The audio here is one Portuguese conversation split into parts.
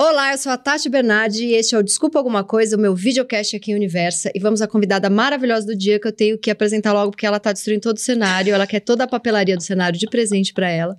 Olá, eu sou a Tati Bernardi e este é o Desculpa Alguma Coisa, o meu videocast aqui em Universa. E vamos à convidada maravilhosa do dia que eu tenho que apresentar logo porque ela tá destruindo todo o cenário. Ela quer toda a papelaria do cenário de presente para ela.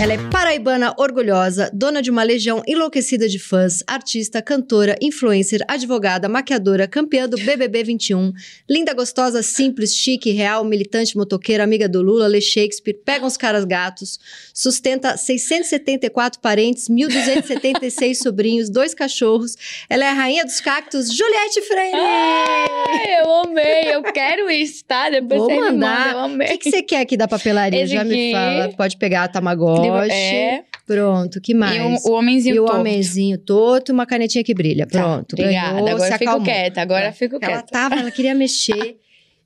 Ela é paraibana orgulhosa, dona de uma legião enlouquecida de fãs, artista, cantora, influencer, advogada, maquiadora, campeã do BBB 21, linda, gostosa, simples, chique, real, militante, motoqueira, amiga do Lula, lê Shakespeare, pega uns caras gatos, sustenta 674 parentes, 1.276 sobrinhos, dois cachorros. Ela é a rainha dos cactos, Juliette Freire! Ai, eu amei, eu quero isso, tá? Depois Vou você me mandar. manda, eu amei. O que, que você quer aqui da papelaria? Esse Já me aqui. fala. Pode pegar a Tamagotchi. É. Pronto, que mais? E o, o homenzinho E o torto. homenzinho torto e uma canetinha que brilha. Tá, Pronto. Obrigada, ganhou, agora eu fico quieta, agora Tá. fico Ela quieta. tava, ela queria mexer.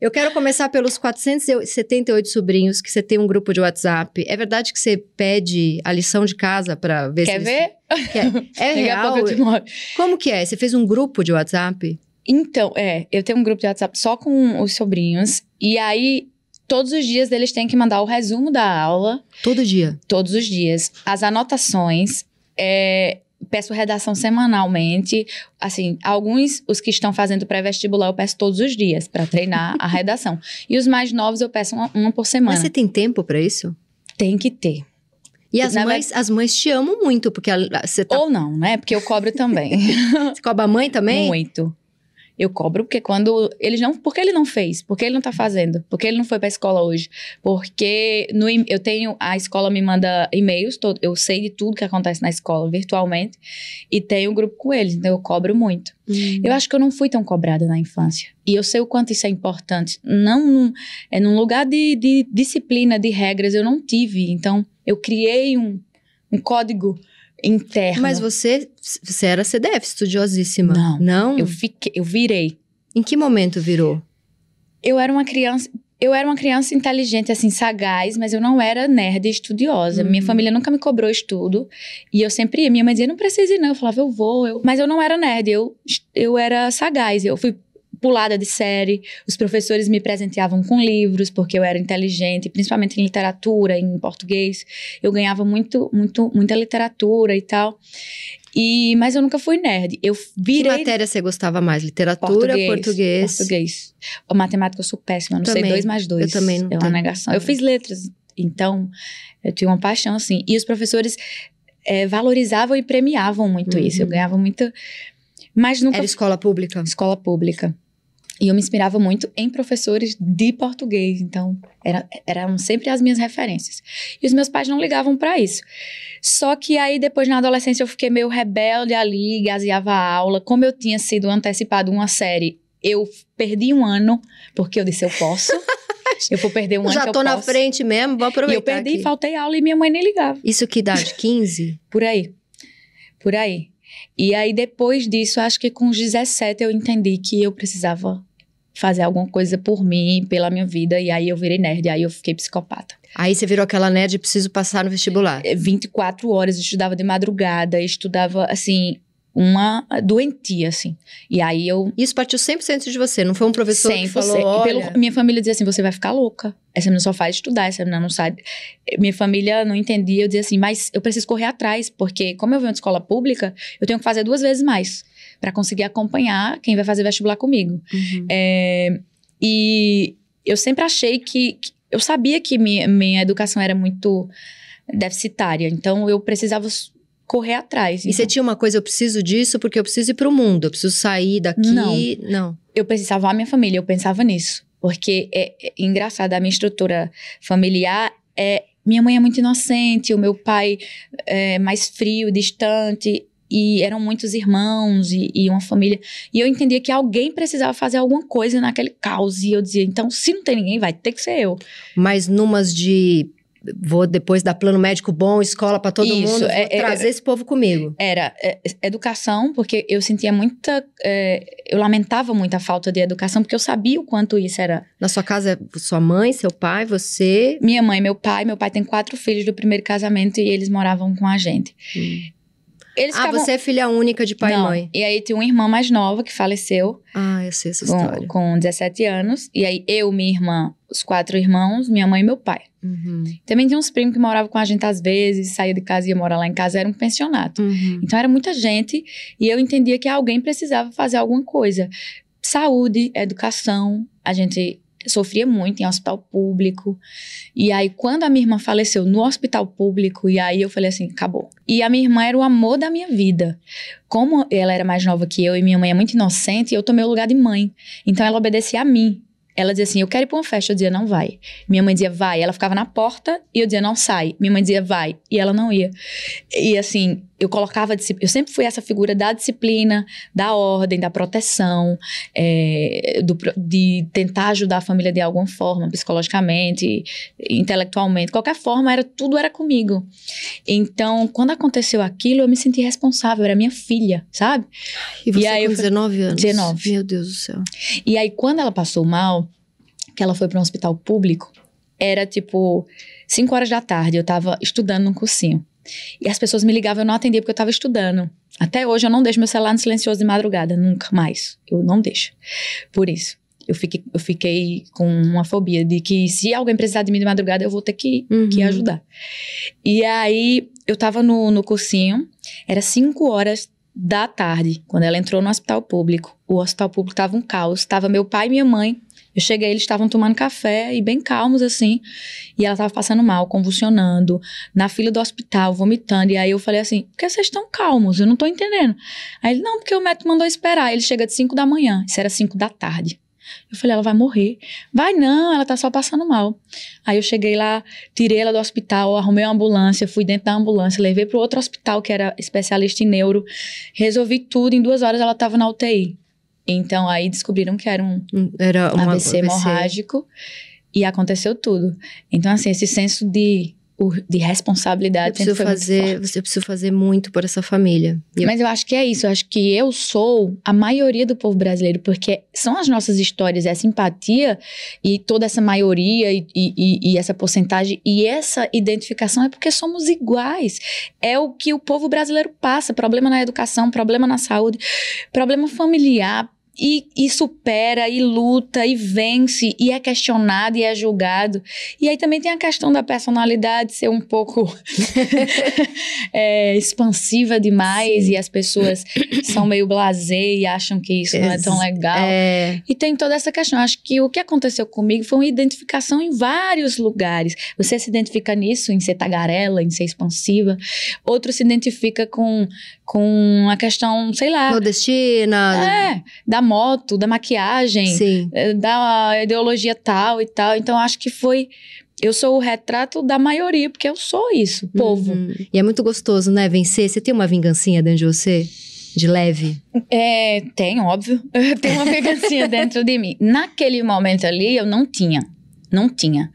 Eu quero começar pelos 478 sobrinhos que você tem um grupo de WhatsApp. É verdade que você pede a lição de casa pra ver Quer se ver? eles... Quer. É Daqui a real? Como que é? Você fez um grupo de WhatsApp? Então, é, eu tenho um grupo de WhatsApp só com os sobrinhos. E aí, todos os dias eles têm que mandar o resumo da aula, Todo dia. todos os dias. As anotações, é, peço redação semanalmente. Assim, alguns, os que estão fazendo pré-vestibular, eu peço todos os dias para treinar a redação. E os mais novos, eu peço uma, uma por semana. Mas você tem tempo pra isso? Tem que ter. E as Na mães, as mães te amam muito, porque você tá. Ou não, né? Porque eu cobro também. Você cobra a mãe também? Muito. Eu cobro porque quando eles não, por que ele não fez? Por que ele não tá fazendo? Por que ele não foi pra escola hoje? Porque no, eu tenho a escola me manda e-mails, todo, eu sei de tudo que acontece na escola virtualmente e tenho um grupo com eles, então eu cobro muito. Hum. Eu acho que eu não fui tão cobrada na infância. E eu sei o quanto isso é importante. Não num, é num lugar de, de disciplina, de regras, eu não tive. Então, eu criei um, um código interno. Mas você, você era CDF, estudiosíssima. Não. Não? eu fiquei, eu virei. Em que momento virou? Eu era uma criança. Eu era uma criança inteligente, assim, sagaz, mas eu não era nerd estudiosa. Hum. Minha família nunca me cobrou estudo. E eu sempre ia. Minha mãe dizia, não precisa ir, não. Eu falava, eu vou. Eu... Mas eu não era nerd, eu, eu era sagaz. Eu fui pulada de série. Os professores me presenteavam com livros, porque eu era inteligente, principalmente em literatura, em português. Eu ganhava muito, muito, muita literatura e tal. E, mas eu nunca fui nerd. Eu Que virei matéria você gostava mais? Literatura, português? Português. A matemática eu sou péssima, eu não Também. sei dois mais dois. Eu também não É uma negação. Eu fiz letras, então eu tinha uma paixão, assim. E os professores eh, valorizavam e premiavam muito Uhum. isso. Eu ganhava muito. Mas nunca Era escola pública? escola pública. E eu me inspirava muito em professores de português, então era, eram sempre as minhas referências. E os meus pais não ligavam pra isso. Só que aí depois na adolescência eu fiquei meio rebelde ali, gaseava a aula. Como eu tinha sido antecipado uma série, eu perdi um ano, porque eu disse eu posso. eu vou perder um ano Já tô eu na posso. frente mesmo, vou E aproveitar eu perdi, aqui. faltei aula e minha mãe nem ligava. Isso que idade? 15? Por aí. Por aí. E aí, depois disso, acho que com os 17 eu entendi que eu precisava fazer alguma coisa por mim, pela minha vida. E aí eu virei nerd, aí eu fiquei psicopata. Aí você virou aquela nerd, preciso passar no vestibular. É, 24 horas, eu estudava de madrugada, estudava, assim, uma doentia, assim. E aí eu. Isso partiu 100% de você, não foi um professor que 100%. falou, E olha... pelo- minha família dizia assim: você vai ficar louca. Essa menina só faz estudar, essa menina não sabe. Minha família não entendia. Eu dizia assim: mas eu preciso correr atrás, porque como eu venho de escola pública, eu tenho que fazer duas vezes mais para conseguir acompanhar quem vai fazer vestibular comigo. Uhum. É, e eu sempre achei que, que- Eu sabia que minha, minha educação era muito deficitária, então eu precisava correr atrás. E você Então, tinha uma coisa, eu preciso disso porque eu preciso ir pro mundo, eu preciso sair daqui. Não. Não. eu precisava a minha família, eu pensava nisso. Porque é, é engraçado, a minha estrutura familiar é. Minha mãe é muito inocente, o meu pai é mais frio, distante. E eram muitos irmãos e, e uma família. E eu entendia que alguém precisava fazer alguma coisa naquele caos. E eu dizia, então, se não tem ninguém, vai ter que ser eu. Mas numas de vou depois dar plano médico bom, escola pra todo Isso, mundo, é- é- trazer esse povo comigo. Era é, educação, porque eu sentia muita. é, eu lamentava muito a falta de educação, porque eu sabia o quanto isso era Na sua casa, é sua mãe, seu pai, você. Minha mãe, meu pai, meu pai tem quatro filhos do primeiro casamento e eles moravam com a gente. Eles Ah, ficavam... você é filha única de pai Não. e mãe. E aí tinha uma irmã mais nova que faleceu Ah, eu sei essa história. com, com 17 anos. E aí eu, minha irmã, os quatro irmãos, minha mãe e meu pai. Uhum. Também tinha uns primos que moravam com a gente às vezes, saía de casa e ia morar lá em casa, era um pensionato. Uhum. Então era muita gente e eu entendia que alguém precisava fazer alguma coisa. Saúde, educação, a gente sofria muito em hospital público. E aí, quando a minha irmã faleceu no hospital público, e aí eu falei assim: acabou. E a minha irmã era o amor da minha vida. Como ela era mais nova que eu e minha mãe é muito inocente, eu tomei o lugar de mãe. Então ela obedecia a mim. Ela dizia assim: Eu quero ir pra uma festa. Eu dizia: Não vai. Minha mãe dizia: Vai. Ela ficava na porta e eu dizia: Não sai. Minha mãe dizia: Vai. E ela não ia. E assim, eu colocava. Eu sempre fui essa figura da disciplina, da ordem, da proteção, é, do, de tentar ajudar a família de alguma forma, psicologicamente, intelectualmente. Qualquer forma, era, tudo era comigo. Então, quando aconteceu aquilo, eu me senti responsável. Era minha filha, sabe? E você E aí com eu fui- 19 anos? 19. Meu Deus do céu. E aí, quando ela passou mal, que ela foi para um hospital público, era tipo 5 horas da tarde, eu tava estudando num cursinho. E as pessoas me ligavam, eu não atendia porque eu tava estudando. Até hoje eu não deixo meu celular no silencioso de madrugada, nunca mais. Eu não deixo. Por isso. Eu fiquei, eu fiquei com uma fobia de que se alguém precisar de mim de madrugada, eu vou ter que, Uhum. que ajudar. E aí, eu tava no, no cursinho, era 5 horas da tarde, quando ela entrou no hospital público. O hospital público tava um caos, tava meu pai e minha mãe. Eu cheguei, eles estavam tomando café e bem calmos assim. E ela tava passando mal, convulsionando, na fila do hospital, vomitando. E aí eu falei assim: por que vocês estão calmos? Eu não tô entendendo. Aí ele: não, porque o médico mandou esperar. Ele chega de 5 da manhã, isso era 5 da tarde. Eu falei, ela vai morrer. Vai não, ela tá só passando mal. Aí eu cheguei lá, tirei ela do hospital, arrumei uma ambulância, fui dentro da ambulância, levei pro outro hospital que era especialista em neuro, resolvi tudo, em duas horas ela tava na UTI. Então aí descobriram que era um Era uma AVC hemorrágico e aconteceu tudo. Então assim, esse senso de, de Eu responsabilidade preciso foi muito fazer, você precisa fazer muito por essa família. Eu- Mas eu acho que é isso. Eu acho que eu sou a maioria do povo brasileiro, porque são as nossas histórias, essa empatia e toda essa maioria e- e- e essa porcentagem e essa identificação é porque somos iguais. É o que o povo brasileiro passa: problema na educação, problema na saúde, problema familiar. E, e supera, e luta, e vence, e é questionado, e é julgado. E aí também tem a questão da personalidade ser um pouco é, expansiva demais Sim. e as pessoas são meio blasé e acham que isso não é tão legal. É, E tem toda essa questão. Acho que o que aconteceu comigo foi uma identificação em vários lugares. Você se identifica nisso, em ser tagarela, em ser expansiva. Outro se identifica com, com a questão, sei lá, nordestina. é, da moto, da maquiagem, Sim. eh, da ideologia tal e tal. Então, acho que foi. Eu sou o retrato da maioria, porque eu sou isso, povo. Uhum. E é muito gostoso, né? Vencer. Você tem uma vingancinha dentro de você? De leve? É, tem, óbvio. tem uma vingancinha dentro de mim. Naquele momento ali, eu não tinha. Não tinha.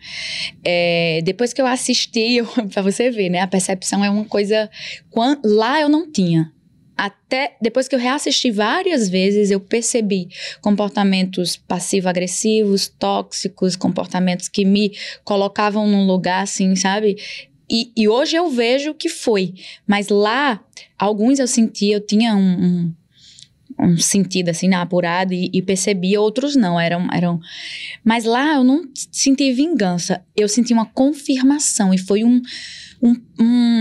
É, depois que eu assisti, pra você ver, né? A percepção é uma coisa. quan- lá eu não tinha. Até depois que eu reassisti várias vezes, eu percebi comportamentos passivo-agressivos, tóxicos, comportamentos que me colocavam num lugar assim, sabe? E, e hoje eu vejo que foi. Mas lá, alguns eu senti, eu tinha um, um, um sentido assim, na apurada e, e percebi, outros não, eram, eram. Mas lá eu não senti vingança, eu senti uma confirmação e foi um, um-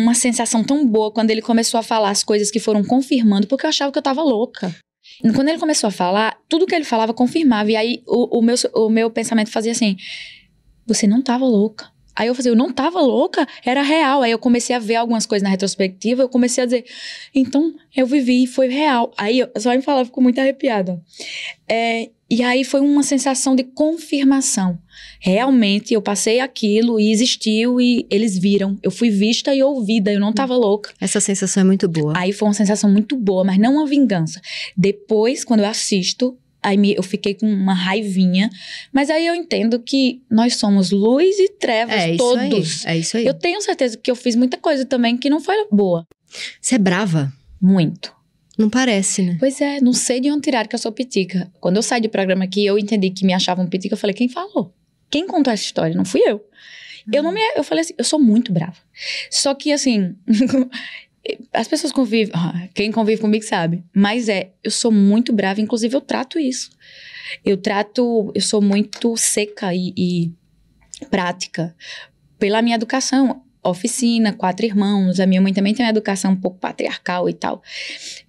uma sensação tão boa quando ele começou a falar as coisas que foram confirmando, porque eu achava que eu tava louca. Quando ele começou a falar, tudo que ele falava confirmava. E aí o, o meu, o meu pensamento fazia assim: você não tava louca. Aí eu fazia, eu não tava louca, era real. Aí eu comecei a ver algumas coisas na retrospectiva, eu comecei a dizer, então eu vivi, foi real. Aí eu só me falava, fico muito arrepiada. É, e aí foi uma sensação de confirmação. Realmente eu passei aquilo e existiu e eles viram. Eu fui vista e ouvida, eu não tava louca. Essa sensação é muito boa. Aí foi uma sensação muito boa, mas não uma vingança. Depois, quando eu assisto, aí me- eu fiquei com uma raivinha. Mas aí eu entendo que nós somos luz e trevas, é isso todos. aí. É isso aí. Eu tenho certeza que eu fiz muita coisa também que não foi boa. Você é brava? Muito. Não parece, né? Pois é, não sei de onde tirar que eu sou pitica. Quando eu saí do programa aqui, eu entendi que me achavam pitica. Eu falei, quem falou? Quem contou essa história? Não fui eu. Eu não me. Eu falei assim, eu sou muito brava. Só que assim. As pessoas convivem. ah, Quem convive comigo sabe. Mas é, eu sou muito brava, inclusive eu trato isso. Eu trato. Eu sou muito seca e, e prática. pela minha educação, oficina, quatro irmãos, a minha mãe também tem uma educação um pouco patriarcal e tal.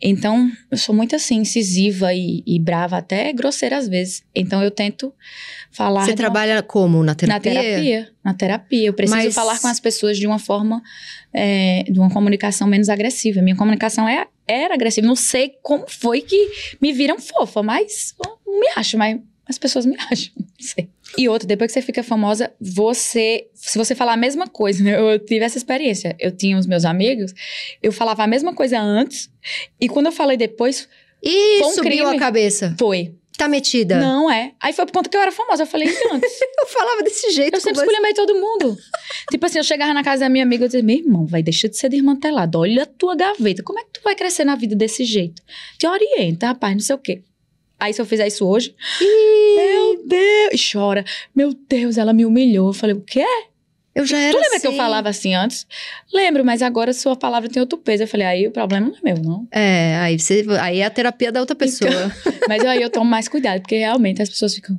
Então, eu sou muito assim, incisiva e, e brava, até grosseira às vezes. Então, eu tento falar. Você trabalha uma... como? Na terapia? Na terapia. Na terapia. Eu preciso Mas... falar com as pessoas de uma forma, é, de uma comunicação menos agressiva. Minha comunicação é, era agressiva. Não sei como foi que me viram fofa, mas não me acho, mas as pessoas me acham. Não sei. E outra, depois que você fica famosa, você. Se você falar a mesma coisa, né? eu tive essa experiência. Eu tinha os meus amigos, eu falava a mesma coisa antes, e quando eu falei depois. E um subiu crime, a cabeça. Foi. Tá metida? Não é. Aí foi por conta que eu era famosa. Eu falei antes. eu falava desse jeito. Eu sempre escolhi todo mundo. tipo assim, eu chegava na casa da minha amiga e dizia: meu irmão, vai deixar de ser desmantelado. Olha a tua gaveta. Como é que tu vai crescer na vida desse jeito? Te orienta, rapaz, não sei o quê. Aí se eu fizer isso hoje, meu Deus, e chora. Meu Deus, ela me humilhou. Eu falei, o quê? Eu já era Tu lembra assim. que eu assim. falava assim antes? Lembro, mas agora sua palavra tem outro peso. Eu falei, aí o problema não é meu, não. É, aí, você, aí é a terapia da outra pessoa. Então, mas aí eu tomo mais cuidado, porque realmente as pessoas ficam...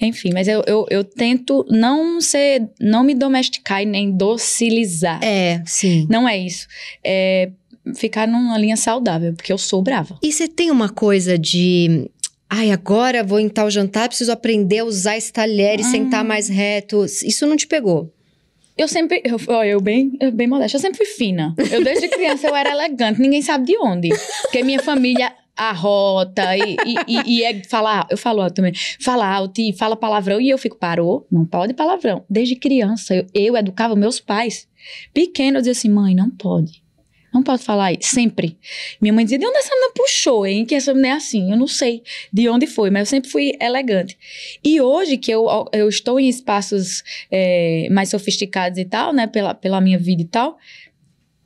Enfim, mas eu, eu, eu, tento não ser, não me domesticar e nem docilizar. É, sim. Não é isso. É ficar numa linha saudável, porque eu sou brava. E você tem uma coisa de. Ai, agora vou em tal jantar, preciso aprender a usar esse talher e sentar mais reto. Isso não te pegou? Eu sempre, eu, eu bem, eu bem modesta, eu sempre fui fina. Eu desde criança eu era elegante, ninguém sabe de onde. Porque minha família arrota e, e, e, e é falar, eu falo também, fala alto e fala palavrão e eu fico, parou, não pode palavrão. Desde criança eu, eu educava meus pais. Pequeno eu dizia assim, mãe, não pode. Não pode falar isso, sempre. Minha mãe dizia, de onde essa menina puxou, hein? Que essa menina é assim. Eu não sei de onde foi, mas eu sempre fui elegante. E hoje que eu, eu estou em espaços é, mais sofisticados e tal, né? Pela, pela minha vida e tal,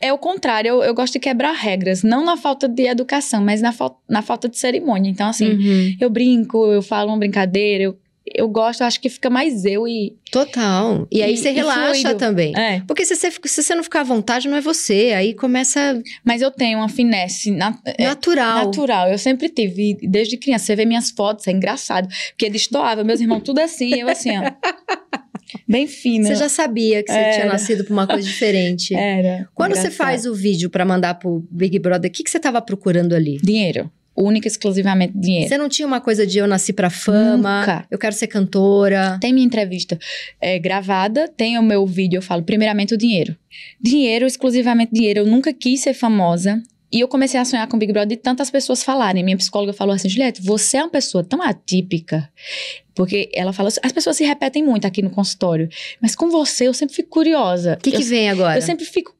é o contrário, eu, eu, gosto de quebrar regras, não na falta de educação, mas na, fa na falta de cerimônia. Então, assim, uhum. eu brinco, eu falo uma brincadeira, eu eu gosto, acho que fica mais eu e. Total. E aí e, você relaxa também. É. Porque se você, se você não ficar à vontade, não é você. Aí começa. Mas eu tenho uma finesse na, é, natural. É, natural. Eu sempre tive. Desde criança, você vê minhas fotos, é engraçado. Porque destoava, meus irmãos tudo assim, eu assim, ó. Bem fina. Você já sabia que você Era. tinha nascido pra uma coisa diferente. Era. Quando engraçado. você faz o vídeo para mandar pro Big Brother, o que, que você tava procurando ali? Dinheiro única e exclusivamente dinheiro. Você não tinha uma coisa de eu nasci pra fama, Nunca. eu quero ser cantora? Tem minha entrevista é, gravada, tem o meu vídeo, eu falo primeiramente o dinheiro. Dinheiro, exclusivamente dinheiro. Eu nunca quis ser famosa. E eu comecei a sonhar com Big Brother de tantas pessoas falarem. Minha psicóloga falou assim, Juliette, você é uma pessoa tão atípica. Porque ela fala, as pessoas se repetem muito aqui no consultório. Mas com você, eu sempre fico curiosa. O que, que vem agora? Eu sempre fico...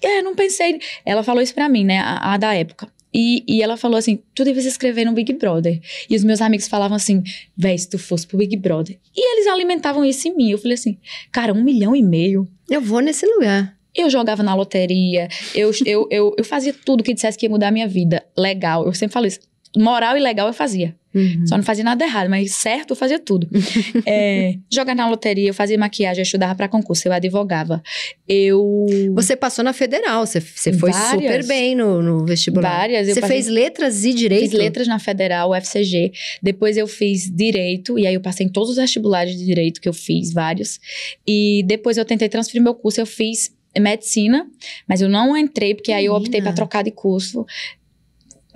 É, não pensei... Ela falou isso pra mim, né? A, a da época. E, e ela falou assim: tu deves escrever no Big Brother. E os meus amigos falavam assim: véi, se tu fosse pro Big Brother. E eles alimentavam isso em mim. Eu falei assim: cara, um milhão e meio. Eu vou nesse lugar. Eu jogava na loteria, eu, eu, eu, eu fazia tudo que dissesse que ia mudar a minha vida. Legal. Eu sempre falo isso. Moral e legal eu fazia. Uhum. Só não fazia nada errado, mas certo eu fazia tudo. é, jogar na loteria, eu fazia maquiagem, eu estudava para concurso, eu advogava. Eu. Você passou na federal, você, você foi várias, super bem no, no vestibular. Várias. Você passei, fez letras e direito? Fiz letras na federal, UFCG. Depois eu fiz direito, e aí eu passei em todos os vestibulares de direito que eu fiz, vários. E depois eu tentei transferir meu curso, eu fiz medicina, mas eu não entrei, porque aí eu optei para trocar de curso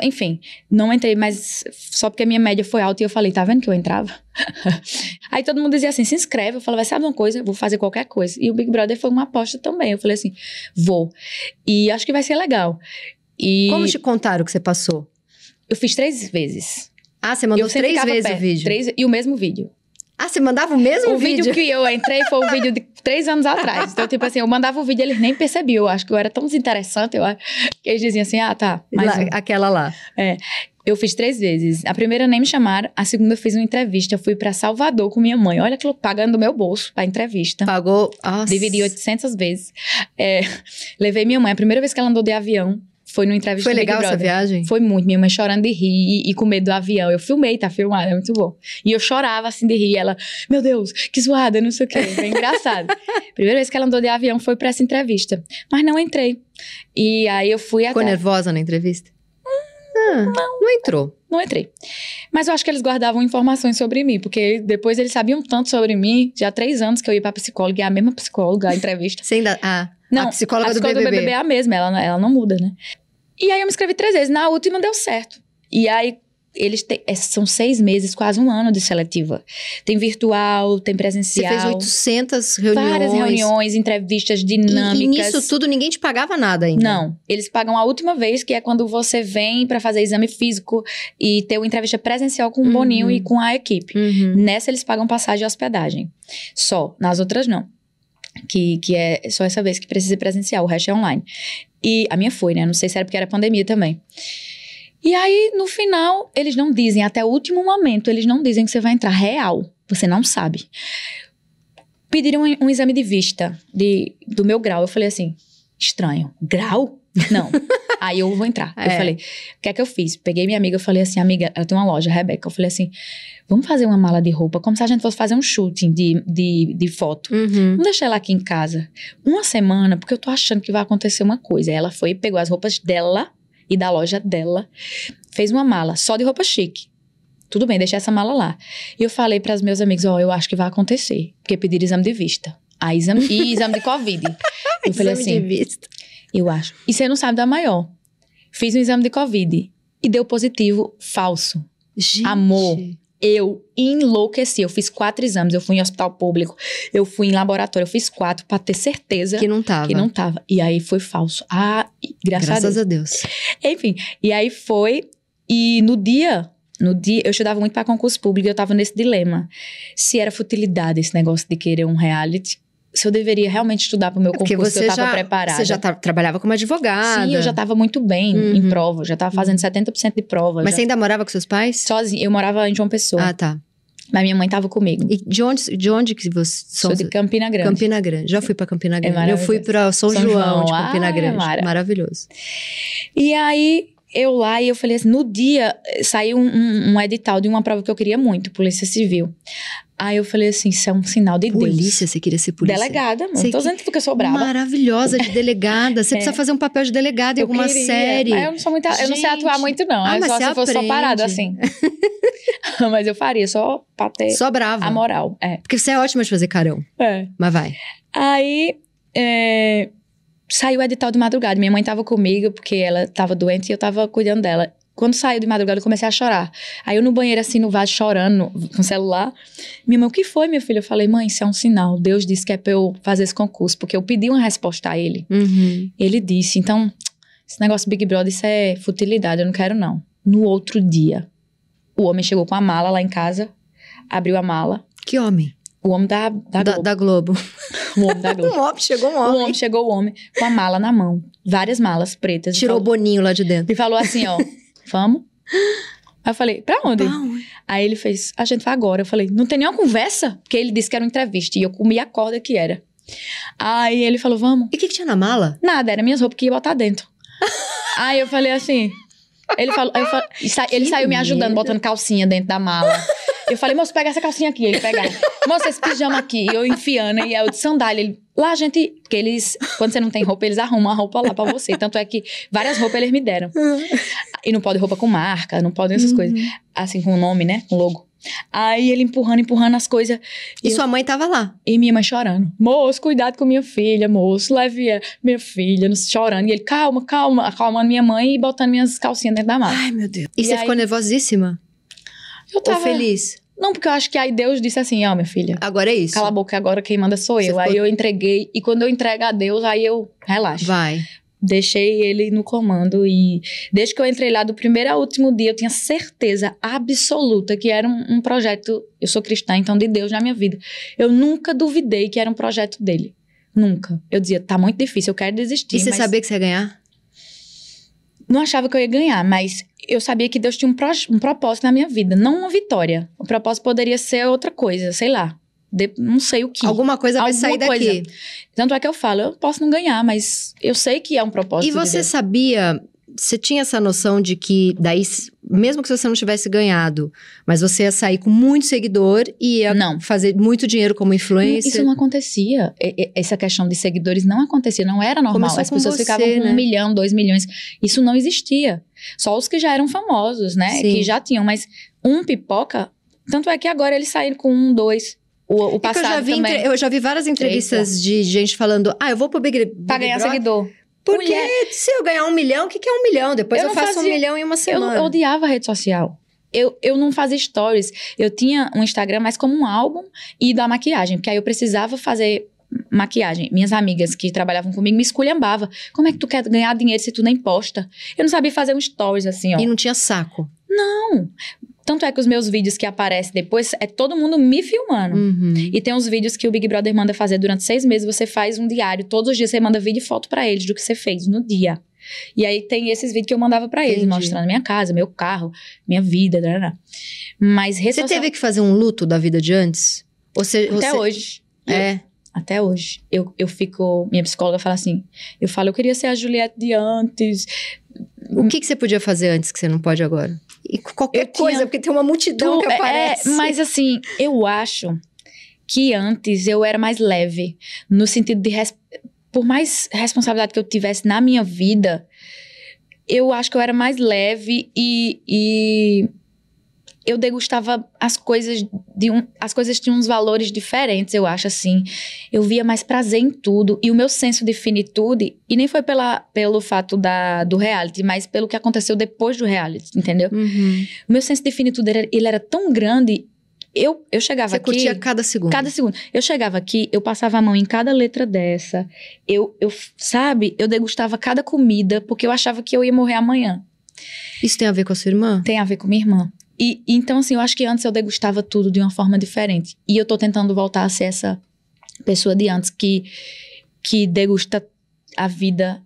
enfim, não entrei, mas só porque a minha média foi alta e eu falei, tá vendo que eu entrava? Aí todo mundo dizia assim, se inscreve. Eu falava, sabe uma coisa? Vou fazer qualquer coisa. E o Big Brother foi uma aposta também. Eu falei assim, vou. E acho que vai ser legal. E... Como te contaram que você passou? Eu fiz três vezes. Ah, você mandou três vezes perto, o vídeo? Três, e o mesmo vídeo. Ah, você mandava o mesmo o vídeo? O vídeo que eu entrei foi o vídeo de três anos atrás. Então, tipo assim, eu mandava o vídeo eles nem percebiam. Eu acho que eu era tão desinteressante, eu acho, que eles diziam assim, ah, tá. Lá, um. Aquela lá. É. Eu fiz três vezes. A primeira nem me chamaram, a segunda eu fiz uma entrevista. Eu fui para Salvador com minha mãe. Olha que eu pagando do meu bolso pra entrevista. Pagou? Nossa. Dividi 800 vezes. É, levei minha mãe. A primeira vez que ela andou de avião, foi no entrevista Foi legal essa viagem? Foi muito. Minha mãe chorando de rir e, e, com medo do avião. Eu filmei, tá filmado, é muito bom. E eu chorava assim de rir. Ela, meu Deus, que zoada, não sei o quê. Foi engraçado. Primeira vez que ela andou de avião foi pra essa entrevista. Mas não entrei. E aí eu fui Ficou até... nervosa na entrevista? Ah, não. Não entrou. não entrei. Mas eu acho que eles guardavam informações sobre mim, porque depois eles sabiam tanto sobre mim, já há três anos que eu ia pra psicóloga, e é a mesma psicóloga, a entrevista. Você ainda. Ah, Não, a psicóloga, a psicóloga do, BBB. é a mesma, ela, ela não muda, né? E aí eu me inscrevi três vezes, na última deu certo. E aí eles têm, é, são seis meses, quase um ano de seletiva. Tem virtual, tem Você presencial. fez 800 reuniões. Várias reuniões, entrevistas E, dinâmicas. e nisso tudo ninguém te pagava nada ainda. Não, eles pagam a última vez, que é quando você vem pra fazer exame físico e ter uma entrevista presencial com o Uhum. Boninho e com a equipe. Uhum. Nessa eles pagam passagem e hospedagem. Só. Nas outras não. Que, que é só essa vez que precisa presencial, o resto é online. E a minha foi, né? Não sei se era porque era pandemia também. E aí, no final, eles não dizem, até o último momento, eles não dizem que você vai entrar real. Você não sabe. Pediram um, um exame de vista de, do meu grau. Eu falei assim: estranho. Grau? Não. aí eu vou entrar. Eu É. falei: o que é que eu fiz? Peguei minha amiga, eu falei assim: amiga, ela tem uma loja, a Rebeca. Eu falei assim: vamos fazer uma mala de roupa, como se a gente fosse fazer um shooting de, de, de foto. Uhum. Vamos deixar ela aqui em casa uma semana, porque eu tô achando que vai acontecer uma coisa. Ela foi, pegou as roupas dela e da loja dela, fez uma mala só de roupa chique. Tudo bem, deixei essa mala lá. E eu falei para os meus amigos: Ó, eu acho que vai acontecer, porque pediram exame de vista. Ah, exame, e exame de Covid. Eu falei Exame assim: de vista. Eu acho. E você não sabe da maior. Fiz um exame de Covid e deu positivo falso. Gente. Amor. Eu enlouqueci. Eu fiz quatro exames. Eu fui em hospital público, eu fui em laboratório, eu fiz quatro pra ter certeza Que não tava. que não tava. E aí foi falso. Ah, graças, Graças a Deus. a Deus. Enfim, e aí foi. E no dia, no dia, eu estudava muito para concurso público e eu tava nesse dilema. Se era futilidade esse negócio de querer um reality, se eu deveria realmente estudar pro meu É porque concurso, você eu tava já, preparada. você já tá- trabalhava como advogada. Sim, eu já tava muito bem em Uhum. prova, eu já tava fazendo 70% de prova. Mas já. você ainda morava com seus pais? Sozinha, eu morava em João Pessoa, Ah, tá. mas minha mãe tava comigo. E de onde, de onde que você... Sou de Campina Grande. Campina Grande. Já fui pra Campina Grande. eu maravilhoso. fui pra São, São João, de Campina Ah, Grande. mara. Maravilhoso. E aí, eu lá, e eu falei assim, no dia, eh, saiu um, um- um edital de uma prova que eu queria muito, Polícia Civil. Aí eu falei assim, isso é um sinal de Polícia, você queria ser Deus. polícia? Delegada, mano. Você Tô que- dizendo porque eu sou brava. Maravilhosa de delegada. Você É. precisa fazer um papel de delegada em Eu alguma queria. série. Mas eu não sou muito, eu não sei atuar muito não, Ah, é mas só se fosse só parado assim. mas eu faria só pra ter Só brava. a moral, é. Porque você é ótima de fazer carão. É. Mas vai. Aí, é, saiu o edital de madrugada. Minha mãe tava comigo, porque ela tava doente e eu tava cuidando dela. Quando saiu de madrugada, eu comecei a chorar. Aí eu no banheiro, assim, no vaso, chorando, com o celular. Minha mãe, o que foi, minha filha? Eu falei, mãe, isso é um sinal. Deus disse que é pra eu fazer esse concurso, porque eu pedi uma resposta a ele. Uhum. Ele disse, então, esse negócio Big Brother, isso é futilidade, eu não quero não. No outro dia, o homem chegou com a mala lá em casa, abriu a mala. Que homem? O homem da, da, Da, Globo. da Globo. O homem da Globo. Um homem, chegou um O homem. homem chegou, o homem, com a mala na mão. Várias malas pretas. Tirou o falou, boninho lá de dentro. E falou assim, ó, vamos? Aí eu falei, pra onde? Aí ele fez, a gente vai agora. Eu falei, não tem nenhuma conversa? Porque ele disse que era uma entrevista e eu comi a corda que era. Aí ele falou, vamos. E o que, que tinha na mala? Nada, era minhas roupas que ia botar dentro. Aí eu falei assim. Ele falou, eu ele saiu me ajudando, botando calcinha dentro da mala. Eu falei, moço, pega essa calcinha aqui. Ele pegava. Moço, esse pijama aqui. Eu enfiando, e eu de sandália. Ele, lá a gente. Porque eles, quando você não tem roupa, eles arrumam a roupa lá pra você. Tanto é que várias roupas eles me deram. E não pode roupa com marca, não podem essas Uhum. coisas. Assim, com nome, né? Com logo. Aí ele empurrando, empurrando as coisas. E Eu- sua mãe tava lá. E minha mãe chorando. Moço, cuidado com minha filha, moço. Leve a minha filha, chorando. E ele, calma, calma, acalmando minha mãe e botando minhas calcinhas dentro da mala. Ai, meu Deus. E, E você aí- ficou nervosíssima? Eu tava. Ou feliz? Não, porque eu acho que aí Deus disse assim: ó, minha filha, Agora é isso. cala a boca, agora quem manda sou Você eu. ficou- Aí eu entreguei. E quando eu entrego a Deus, aí eu relaxo. Vai. Deixei ele no comando e desde que eu entrei lá do primeiro ao último dia, eu tinha certeza absoluta que era um, um projeto. Eu sou cristã, então de Deus na minha vida. Eu nunca duvidei que era um projeto dele. Nunca. Eu dizia, tá muito difícil, eu quero desistir. E você mas sabia que você ia ganhar? Não achava que eu ia ganhar, mas eu sabia que Deus tinha um, pro- um propósito na minha vida, não uma vitória. O propósito poderia ser outra coisa, sei lá. De- não sei o que. Alguma coisa vai Alguma sair daqui. coisa. Tanto é que eu falo, eu posso não ganhar, mas eu sei que é um propósito. E de você Deus. sabia você tinha essa noção de que daí, mesmo que você não tivesse ganhado, mas você ia sair com muito seguidor e ia Não. fazer muito dinheiro como influencer? Isso não acontecia. Essa questão de seguidores não acontecia, não era normal. Começou As pessoas você, ficavam com né? um milhão, dois milhões. Isso não existia. Só os que já eram famosos, né? Sim. Que já tinham, mas um pipoca. Tanto é que agora eles saíram com um, dois. O, o É passado eu já vi, entre- eu já vi várias entrevistas de gente falando: ah, eu vou pro Big, Big Pra ganhar Brother seguidor. Porque Mulher. se eu ganhar um milhão, o que, que é um milhão? Depois Eu eu, faço um fazia- milhão em uma Eu, semana. eu odiava a rede social. Eu, eu não fazia stories. Eu tinha um Instagram mais como um álbum e da maquiagem, porque aí eu precisava fazer maquiagem. Minhas amigas que trabalhavam comigo me esculhambavam. Como é que tu quer ganhar dinheiro se tu nem posta? Eu não sabia fazer um stories assim, ó. E não tinha saco. Não. Tanto é que os meus vídeos que aparecem depois é todo mundo me filmando. Uhum. E tem uns vídeos que o Big Brother manda fazer durante seis meses. Você faz um diário. Todos os dias você manda vídeo e foto pra eles do que você fez no dia. E aí tem esses vídeos que eu mandava pra eles, Entendi. mostrando minha casa, meu carro, minha vida. né, né. Mas rede Você social- teve que fazer um luto da vida de antes? Você, Até você- hoje. Eu- É. Até hoje. Eu, eu fico. Minha psicóloga fala assim. Eu falo, eu queria ser a Juliette de antes. O que, que você podia fazer antes que você não pode agora? E qualquer Eu tinha- coisa, porque tem uma multidão Tu- que é, aparece. mas assim, eu acho que antes eu era mais leve. No sentido de. res- Por mais responsabilidade que eu tivesse na minha vida, eu acho que eu era mais leve e. e eu degustava as coisas de um, as coisas tinham uns valores diferentes, eu acho assim. Eu via mais prazer em tudo e o meu senso de finitude e nem foi pela, pelo fato da, do reality, mas pelo que aconteceu depois do reality, entendeu? Uhum. O meu senso de finitude era, ele era tão grande. Eu, eu chegava Você aqui. curtia cada segundo. Cada segundo. Eu chegava aqui, eu passava a mão em cada letra dessa. Eu, eu, sabe, eu degustava cada comida, porque eu achava que eu ia morrer amanhã. Isso tem a ver com a sua irmã? Tem a ver com minha irmã. E então, assim, eu acho que antes eu degustava tudo de uma forma diferente. E eu tô tentando voltar a ser essa pessoa de antes que, que degusta a vida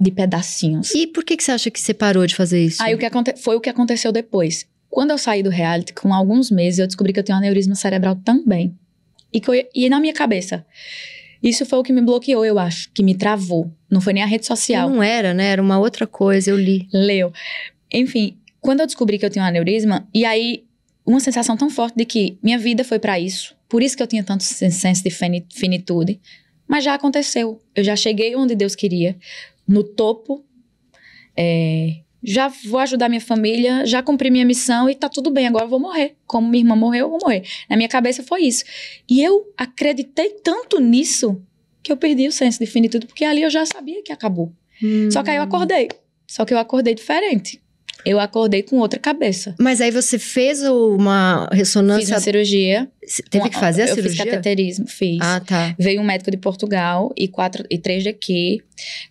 de pedacinhos. E por que, que você acha que você parou de fazer isso? Aí o que aconte- foi o que aconteceu depois. Quando eu saí do reality, com alguns meses, eu descobri que eu tenho aneurisma cerebral também. E, que eu- e na minha cabeça. Isso foi o que me bloqueou, eu acho, que me travou. Não foi nem a rede social. Não era, né? Era uma outra coisa, eu li. Leu. Enfim, quando eu descobri que eu tinha um aneurisma, e aí uma sensação tão forte de que minha vida foi pra isso. Por isso que eu tinha tanto sen- senso de fini- finitude. Mas já aconteceu. Eu já cheguei onde Deus queria, no topo. É, já vou ajudar minha família, já cumpri minha missão e tá tudo bem, agora eu vou morrer. Como minha irmã morreu, eu vou morrer. Na minha cabeça foi isso. E eu acreditei tanto nisso que eu perdi o senso de finitude, porque ali eu já sabia que acabou. Só que aí eu Hum. acordei. Só que eu acordei diferente. Eu acordei com outra cabeça. Mas aí você fez uma Fiz ressonância. uma cirurgia. Você Teve que fazer a eu cirurgia? fiz cateterismo, fiz. Ah, tá. Veio um médico de Portugal e quatro e três daqui,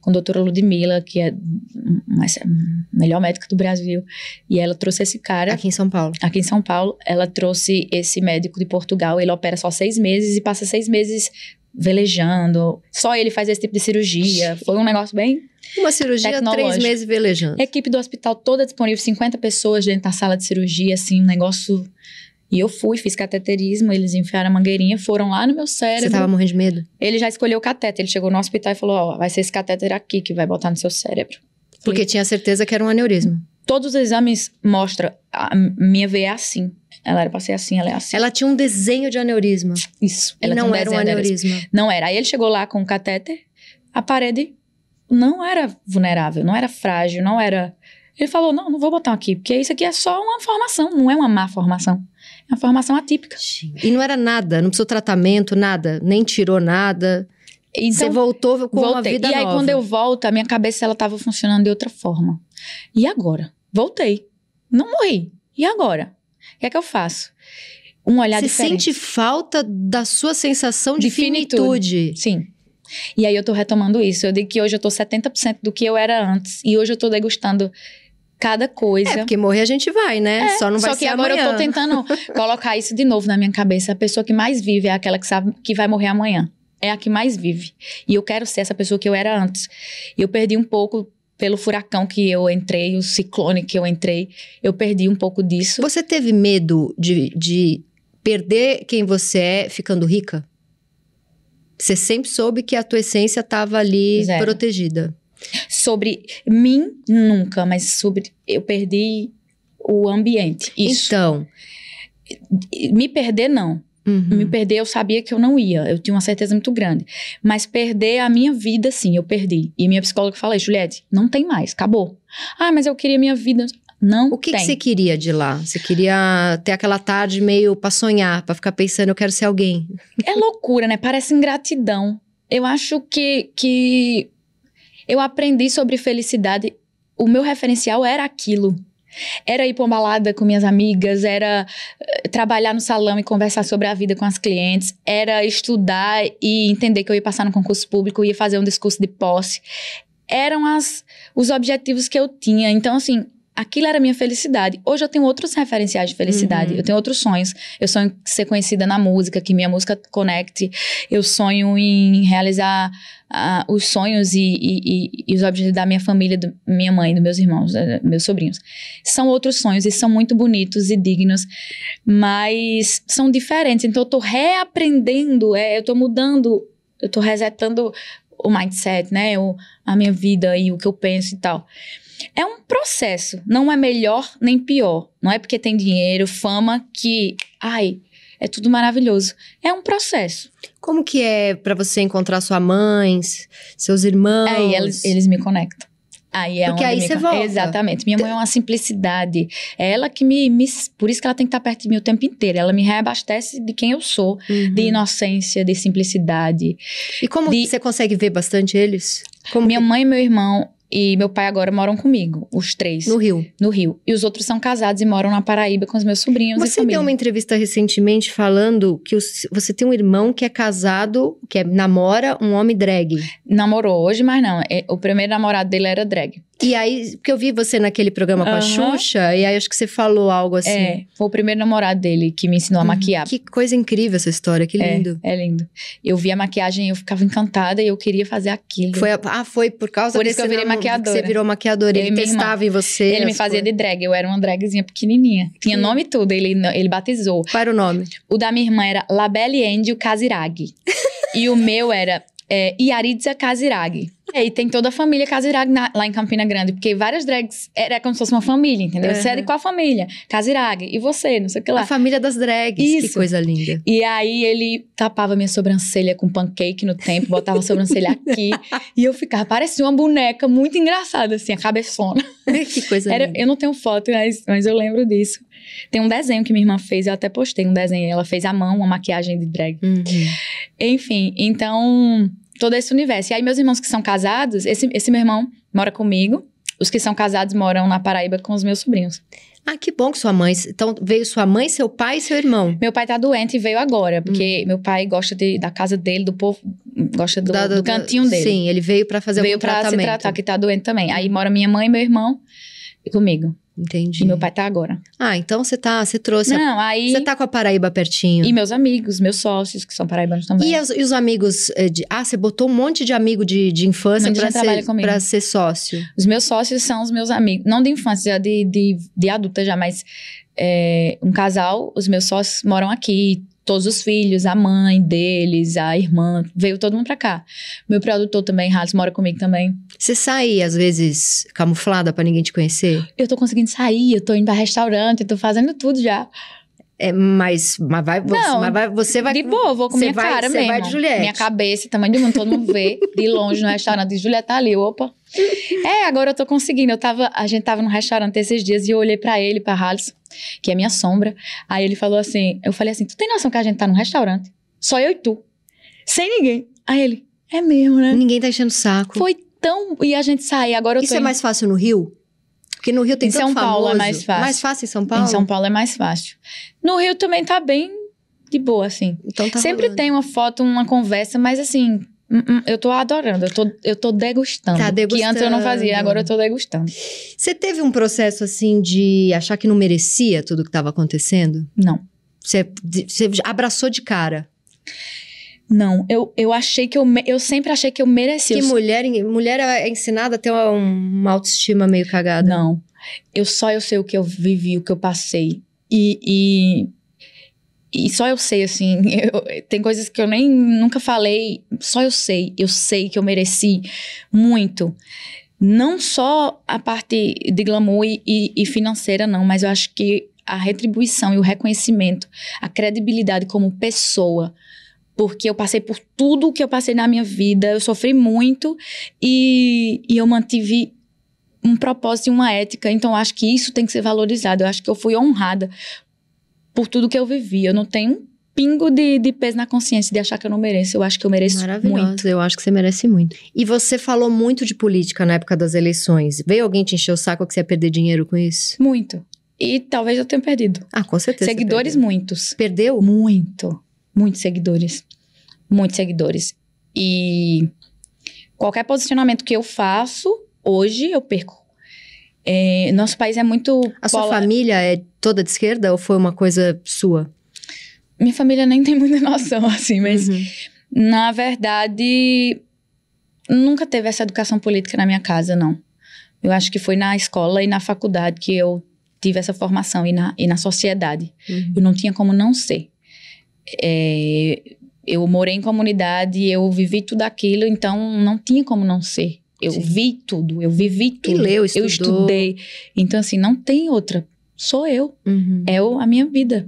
com a doutora Ludmilla, que é a melhor médica do Brasil. E ela trouxe esse cara Aqui em São Paulo. aqui em São Paulo. Ela trouxe esse médico de Portugal. Ele opera só seis meses e passa seis meses velejando. Só ele faz esse tipo de cirurgia. Foi um negócio bem Uma cirurgia, três meses velejando. A equipe do hospital toda disponível, 50 pessoas dentro da sala de cirurgia, assim, um negócio. E eu fui, fiz cateterismo, eles enfiaram a mangueirinha, foram lá no meu Você cérebro. tava morrendo de medo? Ele já escolheu o catéter, ele chegou no hospital e falou: Ó, vai ser esse catéter aqui que vai botar no seu cérebro. Porque tinha certeza que era um aneurisma. Todos os exames mostram, a minha veia é assim. Ela era pra ser assim, ela é assim. Ela tinha um desenho de aneurisma. Isso. E Ela tem não era um dela. aneurisma. Não era. Aí ele chegou lá com o catéter, a parede não era vulnerável, não era frágil, não era. Ele falou: não, não vou botar aqui, porque isso aqui é só uma formação, não é uma má formação. É uma formação atípica. E não era nada, não precisou tratamento, nada. Nem tirou nada. você Então, voltou com uma voltei. vida E aí, nova. quando eu volto, a minha cabeça ela tava funcionando de outra forma. E agora? Voltei. Não morri. E agora? O que é que eu faço? Um olhar Você diferente. sente falta da sua sensação de, De finitude. finitude. Sim. E aí eu tô retomando isso. Eu digo que hoje eu tô 70% do que eu era antes. E hoje eu tô degustando cada coisa. É, porque morrer a gente vai, né? Só não vai Só que agora amanhã. eu tô tentando colocar isso de novo na minha cabeça. A pessoa que mais vive é aquela que sabe que vai morrer amanhã. É a que mais vive. E eu quero ser essa pessoa que eu era antes. E eu perdi um pouco pelo furacão que eu entrei, o ciclone que eu entrei. Eu perdi um pouco disso. Você teve medo de, de perder quem você é ficando rica? Você sempre soube que a tua essência estava ali Zero. protegida. sobre mim, nunca, mas sobre eu perdi o ambiente. Isso. Então. Me perder, não. uhum. Me perder, eu sabia que eu não ia. Eu tinha uma certeza muito grande. Mas perder a minha vida, sim, eu perdi. E minha psicóloga falou, Juliette, não tem mais, acabou. Ah, mas eu queria minha vida. Não O que, que tem. você queria de lá? Você queria ter aquela tarde meio pra sonhar, pra ficar pensando, eu quero ser alguém. É loucura, né? Parece ingratidão. Eu acho que, que eu aprendi sobre felicidade. O meu referencial era aquilo. Era ir pra uma balada com minhas amigas, era eh, trabalhar no salão e conversar sobre a vida com as clientes, era estudar e entender que eu ia passar no concurso público, ia fazer um discurso de posse. Eram as, os objetivos que eu tinha. Então, assim, aquilo era a minha felicidade. Hoje eu tenho outros referenciais de felicidade. Uhum. Eu tenho outros sonhos. Eu sonho em ser conhecida na música, que minha música conecte. Eu sonho em realizar ah, os sonhos e, e- e- os objetivos da minha família, da minha mãe, dos meus irmãos, eh, meus sobrinhos. São outros sonhos e são muito bonitos e dignos, mas são diferentes. Então eu tô reaprendendo, é, eu tô mudando, eu tô resetando o mindset, né? O, a minha vida e o que eu penso e tal. É um processo, não é melhor nem pior. Não é porque tem dinheiro, fama que, ai, é tudo maravilhoso. É um processo. Como que é pra você encontrar sua mãe, seus irmãos? Aí eles, eles me conectam. Aí é Porque aí você volta. Exatamente. Minha mãe é uma simplicidade. É ela que me, me- Por isso que ela tem que estar perto de mim o tempo inteiro. Ela me reabastece de quem eu sou. Uhum. De inocência, de simplicidade. E como de- você consegue ver bastante eles? Como Minha que- mãe, meu irmão e meu pai agora moram comigo. Os três. no Rio. no Rio. E os outros são casados e moram na Paraíba com os meus sobrinhos e Você família. deu uma entrevista recentemente falando que os- você tem um irmão que é casado, que é- namora um homem drag. Namorou hoje, mas não. É, O primeiro namorado dele era drag. E aí, porque eu vi você naquele programa com a Aham. Xuxa, e aí acho que você falou algo assim. É, foi o primeiro namorado dele que me ensinou a Uhum. maquiar. Que coisa incrível essa história, que É, lindo. É, lindo. Eu vi a maquiagem e eu ficava encantada e eu queria fazer aquilo. Foi a- ah, foi por causa Por isso que eu virei maquiadora. Você virou maquiadora, ele e irmã. testava em você. Ele me fazia coisas. de drag, eu era uma dragzinha pequenininha. Tinha Que- nome e tudo, ele, ele batizou. Qual era o nome? O da minha irmã era Labelle Angel Kaziragi. e o meu era é, Yaritza Kaziragi. E aí tem toda a família Kaziragi na- lá em Campina Grande, porque várias drags era como se fosse uma família, entendeu? Você é de qual família? Kaziragi. E você, não sei o que A lá. família das drags. Que Isso. coisa linda. E aí ele tapava minha sobrancelha com pancake no tempo, botava a sobrancelha aqui. e eu ficava, parecia uma boneca muito engraçada, assim, a cabeçona. que coisa Era- linda. eu não tenho foto, mas, mas eu lembro disso. Tem um desenho que minha irmã fez, eu até postei um desenho. Ela fez à mão uma maquiagem de drag. Uhum. Enfim, então, todo esse universo. E aí, meus irmãos que são casados, esse, esse meu irmão mora comigo. Os que são casados moram na Paraíba com os meus sobrinhos. Ah, que bom que sua mãe. Então veio sua mãe, seu pai e seu irmão. Meu pai tá doente e veio agora, Hum. porque meu pai gosta de- da casa dele, do povo, gosta do, Da- do da- cantinho dele. Sim, ele veio pra fazer veio algum pra se tratamento. tratar, que tá doente também. Aí mora minha mãe, meu irmão e comigo. Entendi. E meu pai tá agora. Ah, então você tá, você trouxe. a- Não, aí. Você tá com a Paraíba pertinho. E meus amigos, meus sócios, que são paraibanos também. E, as- e os amigos eh, de. Ah, você botou um monte de amigo de, de infância pra ser, comigo. pra ser sócio. Os meus sócios são os meus amigos, não de infância, já de, de, de adulta já, mas é, um casal, os meus sócios moram aqui, todos os filhos, a mãe deles, a irmã, veio todo mundo pra cá. Meu produtor também, Hales, mora comigo também. Você sai, às vezes, camuflada pra ninguém te conhecer? Eu tô conseguindo sair, eu tô indo pra restaurante, eu tô fazendo tudo já. É, mas, mas, vai, você, Não, mas vai, você vai. de boa, vou com minha vai- cara você mesmo. vai de Juliette. Minha cabeça, tamanho do mundo, todo mundo vê. De longe no restaurante, Juliette tá ali, opa. É, agora eu tô conseguindo. Eu tava, a gente tava no restaurante esses dias e eu olhei pra ele, pra Hales, que é minha sombra. Aí ele falou assim, eu falei assim, tu tem noção que a gente tá num restaurante? Só eu e tu. Sem ninguém. Aí ele, é mesmo, né? Ninguém tá enchendo o saco. Foi tão... E a gente sai, agora eu Isso tô é em- mais fácil no Rio? Porque no Rio tem Em tanto São Paulo é famoso. mais fácil. Mais fácil em São Paulo? Em São Paulo é mais fácil. No Rio também tá bem de boa, assim. Então tá Sempre rolando. tem uma foto, uma conversa, mas assim, hum, hum, eu tô adorando, eu tô, eu tô degustando. Tá Que antes eu não fazia, degustando. agora eu tô degustando. Você teve um processo assim de achar que não merecia tudo que estava acontecendo? Não. Você, você abraçou de cara. Não, eu, eu achei que eu, eu sempre achei que eu merecia. Que mulher, mulher é ensinada a ter uma, uma autoestima meio cagada. Não. Eu só eu sei o que eu vivi, o que eu passei. E, e, e só eu sei, assim. eu- tem coisas que eu nem nunca falei. Só eu sei. Eu sei que eu mereci muito. não só a parte de glamour e, e, e financeira, não, mas eu acho que a retribuição e o reconhecimento, a credibilidade como pessoa, porque eu passei por tudo o que eu passei na minha vida, eu sofri muito e, e eu mantive um propósito e uma ética, então acho que isso tem que ser valorizado. Eu acho que eu fui honrada por tudo que eu vivi. Eu não tenho um pingo de, de peso na consciência de achar que eu não mereço. Eu acho que eu mereço muito. eu acho que você merece muito. E você falou muito de política na época das eleições. Veio alguém te encher o saco que você ia perder dinheiro com isso? Muito. E talvez eu tenha perdido. Ah, com certeza. Seguidores, muitos. Perdeu? Muito. Muitos seguidores. Muitos seguidores. E qualquer posicionamento que eu faço, hoje eu perco. É, nosso país é muito. A sua família é toda de esquerda ou foi uma coisa sua? Minha família nem tem muita noção, assim, mas Uhum. na verdade, nunca teve essa educação política na minha casa, não. Eu acho que foi na escola e na faculdade que eu tive essa formação e na, e na sociedade. Uhum. Eu não tinha como não ser. É, eu morei em comunidade, eu vivi tudo aquilo, então não tinha como não ser. Eu Sim. vi tudo, eu vivi E tudo. leu, eu estudou. estudei. Então, assim, não tem outra. Sou eu. Uhum. É a minha vida.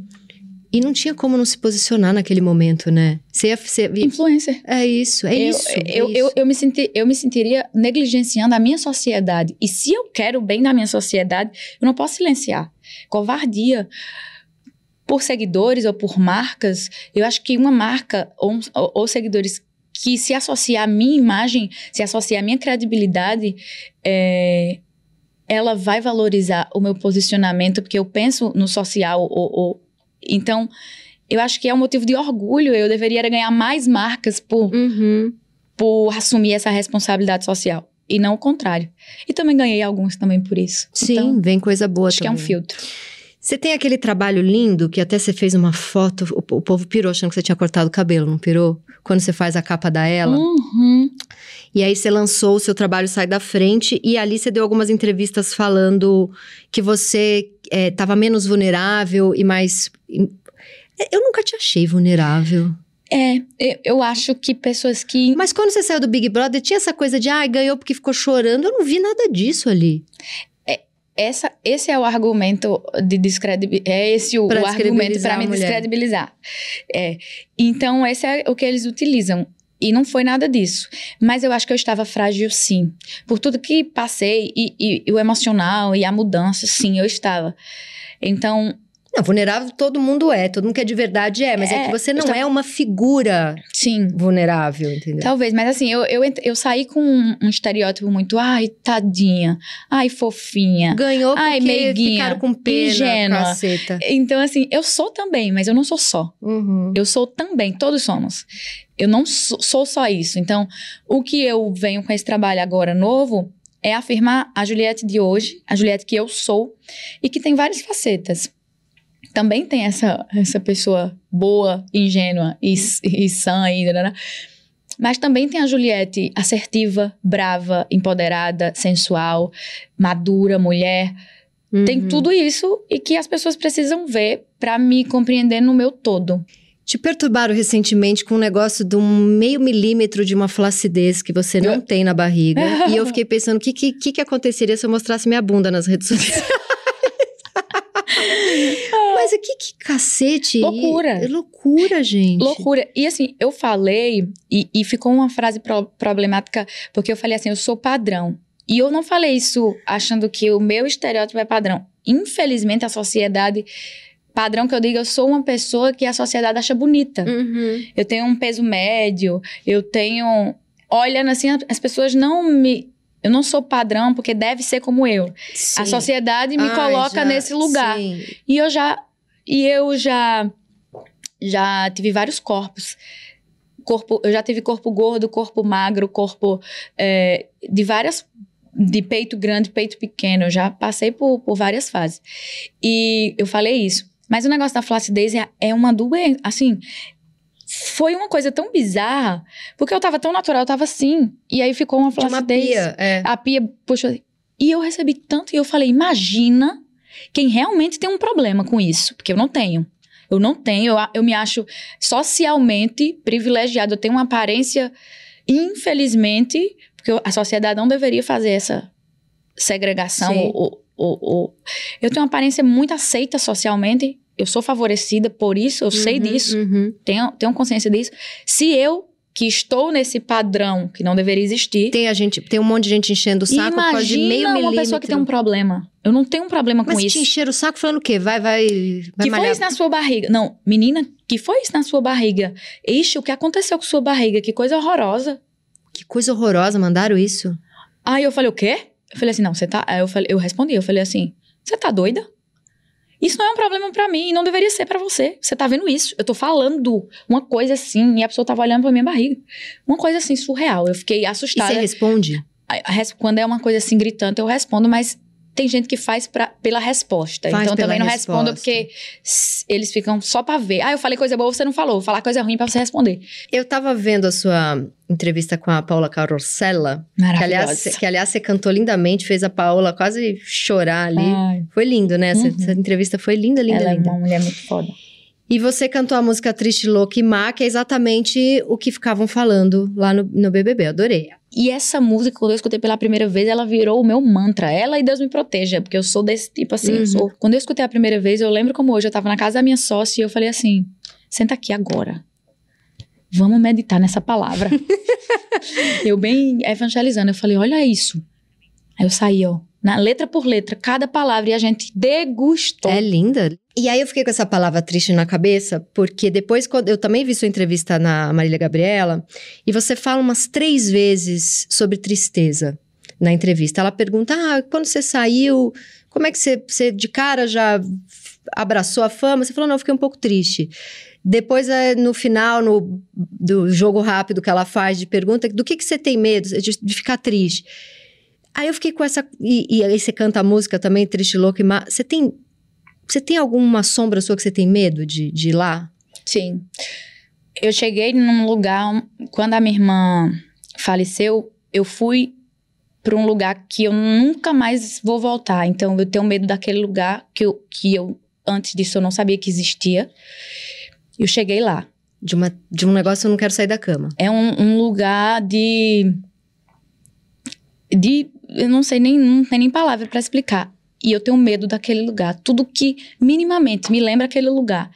E não tinha como não se posicionar naquele momento, né? Você ia, você ia- Influencer. É isso, é eu, isso. é Eu, isso. eu, eu, me senti, eu me sentiria negligenciando a minha sociedade. E se eu quero o bem da minha sociedade, eu não posso silenciar. Covardia. Por seguidores ou por marcas, eu acho que uma marca ou, ou, seguidores que se associar à minha imagem, se associar à minha credibilidade, é, ela vai valorizar o meu posicionamento, porque eu penso no social. Ou, ou- então, eu acho que é um motivo de orgulho. Eu deveria ganhar mais marcas por Uhum. por assumir essa responsabilidade social. E não o contrário. E também ganhei alguns também por isso. Sim, Então, vem coisa boa acho que é um também. filtro. Você tem aquele trabalho lindo que até você fez uma foto, o, o povo pirou achando que você tinha cortado o cabelo, não pirou? Quando você faz a capa da ela. Uhum. E aí você lançou o seu trabalho Sai da Frente e ali você deu algumas entrevistas falando que você estava menos vulnerável e mais. Eu nunca te achei vulnerável. É, eu, eu acho que pessoas que. Mas quando você saiu do Big Brother, tinha essa coisa de, ai, ganhou porque ficou chorando. Eu não vi nada disso ali. Essa, esse é o argumento de descredibilizar. É esse o, o argumento para me descredibilizar. É. Então, esse é o que eles utilizam. E não foi nada disso. Mas eu acho que eu estava frágil, sim. Por tudo que passei, e, e- e o emocional, e a mudança, sim, eu estava. Então, Não, vulnerável todo mundo é, todo mundo que é de verdade é, mas é, É, que você não tava- é uma figura sim, vulnerável, entendeu? Talvez, mas assim, eu, eu, eu saí com um, um estereótipo muito, ai, tadinha, ai, fofinha. Ganhou porque Ai, meiguinha, ficaram com pena, ingênua. caceta. Então, assim, eu sou também, mas eu não sou só. Uhum. Eu sou também, todos somos. Eu não sou, sou só isso. Então, o que eu venho com esse trabalho agora novo é afirmar a Juliette de hoje, a Juliette que eu sou, e que tem várias facetas. Também tem essa, essa pessoa boa, ingênua e, e sã ainda, né? Mas também tem a Juliette assertiva, brava, empoderada, sensual, madura, mulher. Tem Uhum. tudo isso e que as pessoas precisam ver para me compreender no meu todo. Te perturbaram recentemente com um negócio de um meio milímetro de uma flacidez que você não tem na barriga. e eu fiquei pensando, o que, que que aconteceria se eu mostrasse minha bunda nas redes sociais? Mas o que, que cacete? Loucura. É loucura, gente. Loucura. E assim, eu falei, e, e ficou uma frase pro- problemática, porque eu falei assim: eu sou padrão. E eu não falei isso achando que o meu estereótipo é padrão. Infelizmente, a sociedade. Padrão que eu digo, eu sou uma pessoa que a sociedade acha bonita. Uhum. Eu tenho um peso médio, eu tenho. Olhando assim, as pessoas não me. Eu não sou padrão porque deve ser como eu. Sim. A sociedade me Ai, coloca já- nesse lugar. sim. E eu já e eu já já tive vários corpos. Corpo, eu já tive corpo gordo, corpo magro, corpo é, de várias de peito grande, peito pequeno. Eu já passei por, por várias fases. E eu falei isso. Mas o negócio da flacidez é, é uma doença, assim, foi uma coisa tão bizarra, porque eu tava tão natural, eu tava assim, e aí ficou uma Tinha uma flacidez. pia, é. A pia puxou. E eu recebi tanto e eu falei: imagina quem realmente tem um problema com isso. Porque eu não tenho. Eu não tenho. Eu, eu me acho socialmente privilegiada. Eu tenho uma aparência Infelizmente, porque a sociedade não deveria fazer essa segregação. Ou, ou, ou, eu tenho uma aparência muito aceita socialmente. Eu sou favorecida por isso, eu uhum, sei disso, uhum. tenho, tenho consciência disso. Se eu que estou nesse padrão que não deveria existir. Tem a gente, tem um monte de gente enchendo o saco Imagina por de meio uma pessoa que tem um problema. Eu não tenho um problema Mas com isso. Mas te encher o saco falando o quê? Vai, vai, vai Que malhar. foi isso na sua barriga? Não, menina, que foi isso na sua barriga? Ixi, o que aconteceu com sua barriga? Que coisa horrorosa. Que coisa horrorosa, mandaram isso? Aí eu falei, o quê? Eu falei assim, não, você tá... Aí eu, falei, eu respondi, eu falei assim, você tá doida? Isso não é um problema para mim, não deveria ser para você. Você tá vendo isso? Eu tô falando uma coisa assim e a pessoa tava olhando pra minha barriga. Uma coisa assim surreal. Eu fiquei assustada. E você responde? Quando é uma coisa assim gritante, eu respondo, mas tem gente que faz pra, pela resposta. Faz então também não resposta. respondo porque eles ficam só pra ver. Ah, eu falei coisa boa, você não falou. Vou falar coisa ruim pra você responder. Eu tava vendo a sua entrevista com a Paula Carosella. Que aliás, que aliás você cantou lindamente, fez a Paula quase chorar ali. Ai. Foi lindo, né? Essa, uhum. essa, entrevista foi linda, linda, Ela linda. é uma mulher muito foda. E você cantou a música Triste, Louca e Má, que é exatamente o que ficavam falando lá no, no BBB. Adorei. E essa música, quando eu escutei pela primeira vez, ela virou o meu mantra. Ela e Deus me proteja, porque eu sou desse tipo assim. Uhum. Sou... Quando eu escutei a primeira vez, eu lembro como hoje, eu tava na casa da minha sócia e eu falei assim: senta aqui agora. Vamos meditar nessa palavra. eu bem evangelizando, eu falei: olha isso. Aí eu saí, ó, na letra por letra, cada palavra, e a gente degustou. É linda. E aí eu fiquei com essa palavra triste na cabeça, porque depois, quando eu também vi sua entrevista na Marília Gabriela, e você fala umas três vezes sobre tristeza na entrevista. Ela pergunta: Ah, quando você saiu, como é que você, você de cara já abraçou a fama? Você falou: Não, eu fiquei um pouco triste. Depois, é, no final no, do jogo rápido que ela faz de pergunta, do que, que você tem medo de, de ficar triste? Aí eu fiquei com essa. E, e aí você canta a música também, Triste, Louco e Má. Você tem. Você tem alguma sombra sua que você tem medo de, de ir lá? Sim. Eu cheguei num lugar. Quando a minha irmã faleceu, eu fui para um lugar que eu nunca mais vou voltar. Então eu tenho medo daquele lugar que eu, que eu antes disso eu não sabia que existia. Eu cheguei lá. De, uma, de um negócio eu não quero sair da cama. É um, um lugar de. de eu não sei nem, não tem nem palavra para explicar. E eu tenho medo daquele lugar. Tudo que minimamente me lembra aquele lugar,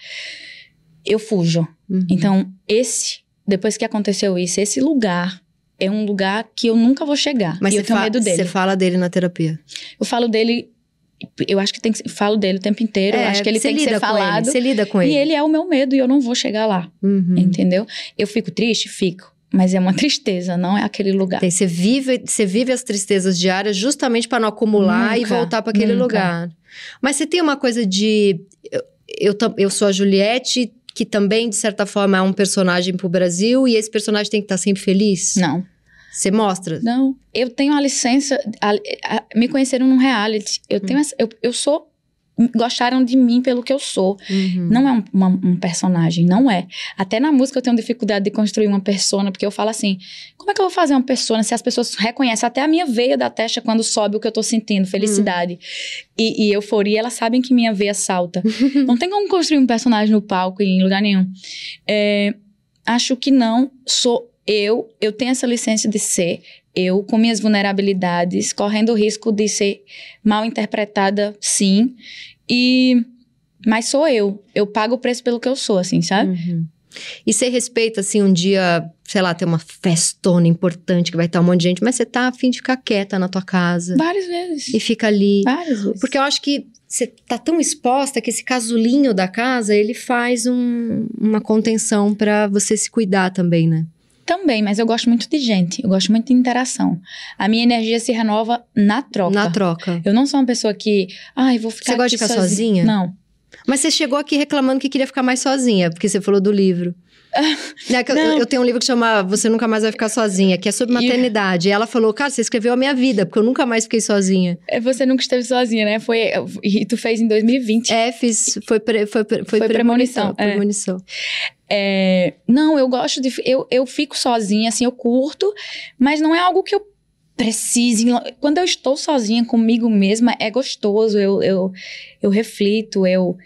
eu fujo. Uhum. Então, esse, depois que aconteceu isso, esse lugar é um lugar que eu nunca vou chegar. Mas eu tenho medo dele. Você fala dele na terapia? Eu falo dele eu acho que tem que, falo dele o tempo inteiro. É, acho que ele tem que ser falado. Ele, você lida com ele. E ele é o meu medo e eu não vou chegar lá. Uhum. Entendeu? Eu fico triste? Fico. Mas é uma tristeza, não é aquele lugar. Você, vive, você vive as tristezas diárias justamente para não acumular nunca, e voltar para aquele nunca. lugar. Mas você tem uma coisa de. Eu, eu, eu sou a Juliette, que também, de certa forma, é um personagem pro Brasil, e esse personagem tem que estar tá sempre feliz? Não. Você mostra? Não. Eu tenho a licença. A, a, me conheceram num reality. Eu, tenho hum. essa, eu, eu sou gostaram de mim pelo que eu sou. Uhum. Não é um, uma, um, personagem, não é. Até na música eu tenho dificuldade de construir uma persona, porque eu falo assim: como é que eu vou fazer uma persona se as pessoas reconhecem até a minha veia da testa quando sobe o que eu tô sentindo, felicidade uhum. e, e, euforia, elas sabem que minha veia salta. não tem como construir um personagem no palco em lugar nenhum. É, acho que não. Sou eu, eu tenho essa licença de ser eu, com minhas vulnerabilidades, correndo o risco de ser mal interpretada, sim. E. Mas sou eu. Eu pago o preço pelo que eu sou, assim, sabe? Uhum. E você respeita, assim, um dia, sei lá, ter uma festona importante que vai estar um monte de gente, mas você tá afim de ficar quieta na tua casa. Várias vezes. E fica ali. Várias vezes. Porque eu acho que você tá tão exposta que esse casulinho da casa, ele faz um, uma contenção para você se cuidar também, né? Também, mas eu gosto muito de gente, eu gosto muito de interação. A minha energia se renova na troca. Na troca. Eu não sou uma pessoa que, ai, ah, vou ficar Você gosta de ficar sozinha? sozinha? Não. Mas você chegou aqui reclamando que queria ficar mais sozinha, porque você falou do livro. É eu, eu, tenho um livro que chama Você Nunca Mais Vai Ficar Sozinha, que é sobre maternidade. E ela falou, cara, você escreveu a minha vida, porque eu nunca mais fiquei sozinha. É, você nunca esteve sozinha, né? Foi, e tu fez em 2020. É, fiz. Foi, pre, foi, foi, foi, premonição. Premonição. É. É, não, eu gosto de. Eu, eu fico sozinha, assim, eu curto, mas não é algo que eu precise. Quando eu estou sozinha comigo mesma, é gostoso. Eu, eu, eu reflito, eu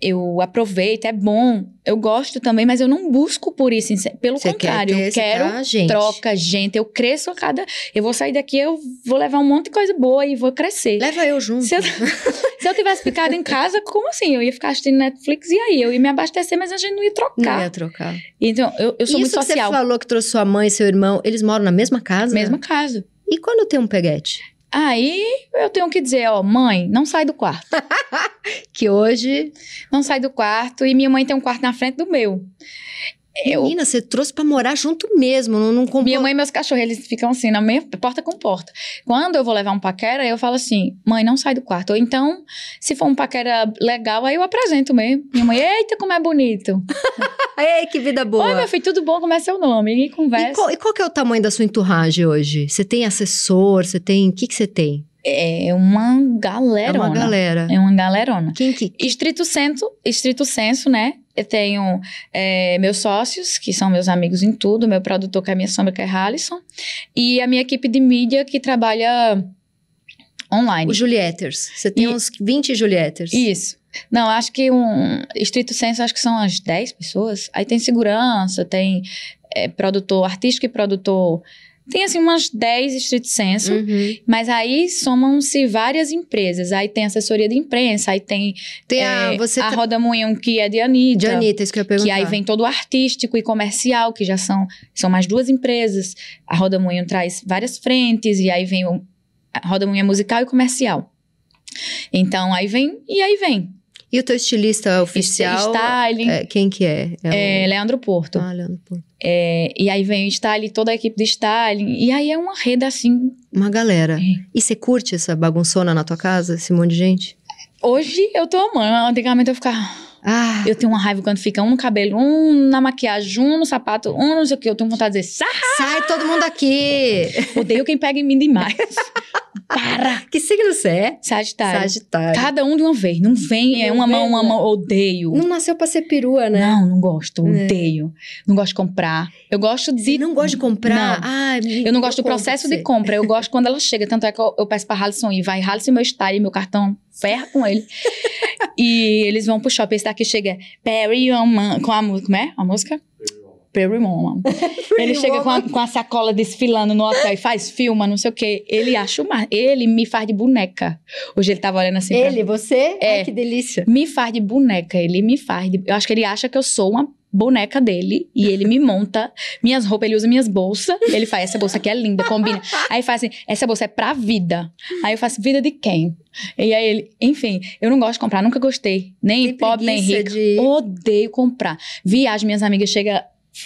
eu aproveito, é bom, eu gosto também, mas eu não busco por isso. Pelo Você contrário, quer eu você quero quer gente. troca, gente. Eu cresço a cada. Eu vou sair daqui, eu vou levar um monte de coisa boa e vou crescer. Leva eu junto. Se eu, se eu tivesse ficado em casa, como assim? Eu ia ficar assistindo Netflix e aí? Eu ia me abastecer, mas a gente não ia trocar. Não ia trocar. Então, eu, eu sou Isso muito que social. você falou que trouxe sua mãe e seu irmão, eles moram na mesma casa? Mesma casa. E quando tem um peguete? Aí eu tenho que dizer, ó, mãe, não sai do quarto. Que hoje... Não sai do quarto. E minha mãe tem um quarto na frente do meu. Eu, Menina, você trouxe pra morar junto mesmo, não, não comprou... Minha mãe e meus cachorros, eles ficam assim, na minha porta com porta. Quando eu vou levar um paquera, eu falo assim, mãe, não sai do quarto. Ou então, se for um paquera legal, aí eu apresento mesmo. Minha mãe, eita, como é bonito. Ei, que vida boa! Oi, meu filho, tudo bom? Como é seu nome? E E conversa. qual, e qual que é o tamanho da sua enturragem hoje? Você tem assessor? Você tem... O que que você tem? É uma É galerona. uma galera. É uma galerona. Quem que... Estrito senso, estrito senso, né? Eu tenho é, meus sócios, que são meus amigos em tudo, meu produtor, que é a minha sombra, que é Halisson, e a minha equipe de mídia, que trabalha online. Os Julietters. Você tem E- uns 20 Julietters. Isso. Não, acho que um estrito senso, acho que são as 10 pessoas. Aí tem segurança, tem é, produtor artístico e produtor. Tem assim umas 10 estrito senso. Uhum. Mas aí somam-se várias empresas. Aí tem assessoria de imprensa, aí tem Tem a... é, Você a tra- Roda Moinhão, que é de Anitta. De Anitta, isso que eu ia perguntar. Que aí vem todo o artístico e comercial, que já são, são mais duas empresas. A Roda Moinho traz várias frentes, e aí vem o, a Roda Moinho é musical e comercial. Então, aí vem, e aí vem. E o teu estilista oficial? Styling, é, quem que é? É é, Leandro Porto. o... Ah, Leandro Porto. É, e aí vem o styling, toda a equipe de styling. E aí é uma rede assim. Uma galera. É. E você curte essa bagunçona na tua casa? Esse monte de gente? Hoje eu tô amando. Antigamente eu ficava. Ah, Eu tenho uma raiva quando fica um no cabelo, um na maquiagem, um no sapato, um não sei o que. Eu tenho vontade de dizer, sai! sai todo mundo aqui! Odeio quem pega em mim demais. Para! que signo você é? Sagitário. Sagitário. Cada um de uma vez. Não vem, é uma mão, uma né? mão, odeio. Não nasceu pra ser perua, né? Não, não gosto, É. odeio. Não gosto de comprar. Eu gosto de. Você não gosta de comprar? Não. Ah, Eu não gosto do processo de compra, eu gosto quando ela chega. Tanto é que eu, eu peço pra Halisson ir. Vai Halisson meu style, meu cartão, ferra com ele. e eles vão pro shopping. Esse daqui chega Perry com a música. Como é a música? Perry Woman. Ele chega com a, com a sacola desfilando no hotel e faz filma, não sei o quê. Ele acha uma. Ele me faz de boneca. Hoje ele tava olhando assim. pra Ele, você? É. Ai, que delícia. me faz de boneca, ele me faz de... Eu acho que ele acha que eu sou uma boneca dele e ele me monta minhas roupas, ele usa minhas bolsas, ele faz, essa bolsa aqui é linda, combina. Aí faz assim, essa bolsa é pra vida. Aí eu faço, vida de quem? E aí ele, enfim, eu não gosto de comprar, nunca gostei, nem Tem pobre, nem rico. de- Odeio comprar. Viagem, minhas amigas chegam,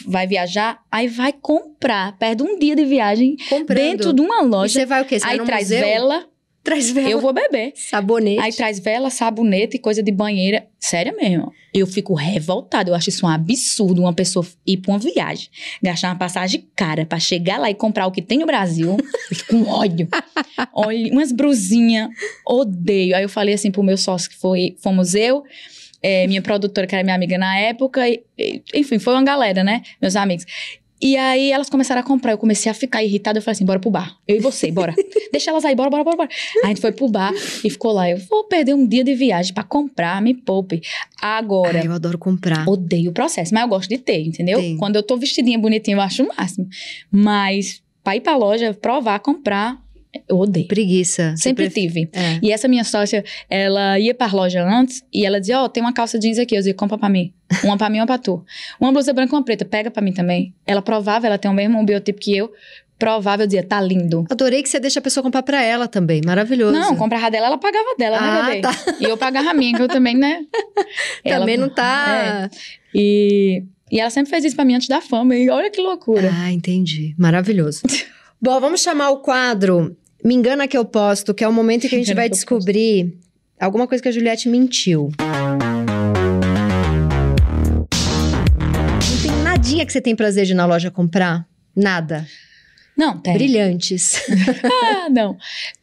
vai viajar, aí vai comprar, perde um dia de viagem Comprando. dentro de uma E loja, você vai o quê? Você aí traz museu? vela, Traz vela. eu vou beber. Sabonete. Aí traz vela, sabonete e coisa de banheira. Sério mesmo. Eu fico revoltada. Eu acho isso um absurdo uma pessoa ir pra uma viagem, gastar uma passagem cara pra chegar lá e comprar o que tem no Brasil. Eu fico com ódio. Olha, umas brusinhas. Odeio. Aí eu falei assim pro meu sócio que foi, fomos eu, é, minha produtora, que era minha amiga na época, e- e- enfim, foi uma galera, né? Meus amigos. E aí elas começaram a comprar. Eu comecei a ficar irritada. Eu falei assim: bora pro bar. Eu e você, bora. Deixa elas aí, bora, bora, bora, bora. Aí a gente foi pro bar e ficou lá. Eu vou perder um dia de viagem pra comprar, me poupe. Agora, Ai, eu adoro comprar. odeio o processo, mas eu gosto de ter, entendeu? Tem. Quando eu tô vestidinha bonitinha, eu acho o máximo. Mas pra ir pra loja, provar, comprar, eu odeio. Preguiça. Sempre pref- tive. É. E essa minha sócia, ela ia pra loja antes e ela dizia: Ó, tem uma calça jeans aqui. Eu dizia: compra pra mim. Uma pra mim, uma pra tu. Uma blusa branca e uma preta, pega pra mim também. Ela provava, ela tem o mesmo biotipo que eu. Provava, eu dizia: tá lindo. Adorei que você deixa a pessoa comprar pra ela também. Maravilhoso. Não, comprava dela, ela pagava dela, Ah, né, bebê? tá. E eu pagava a minha, que eu também, né? Também Ela- não tá. É. E, e ela sempre fez isso pra mim antes da fama. E olha que loucura. Ah, entendi. Maravilhoso. Bom, vamos chamar o quadro Me Engana Que Eu Posto, que é o momento em que a gente vai descobrir alguma coisa que a Juliette mentiu. Não tem nadinha que você tem prazer de ir na loja comprar? Nada. Não, tem. Brilhantes. Ah, não.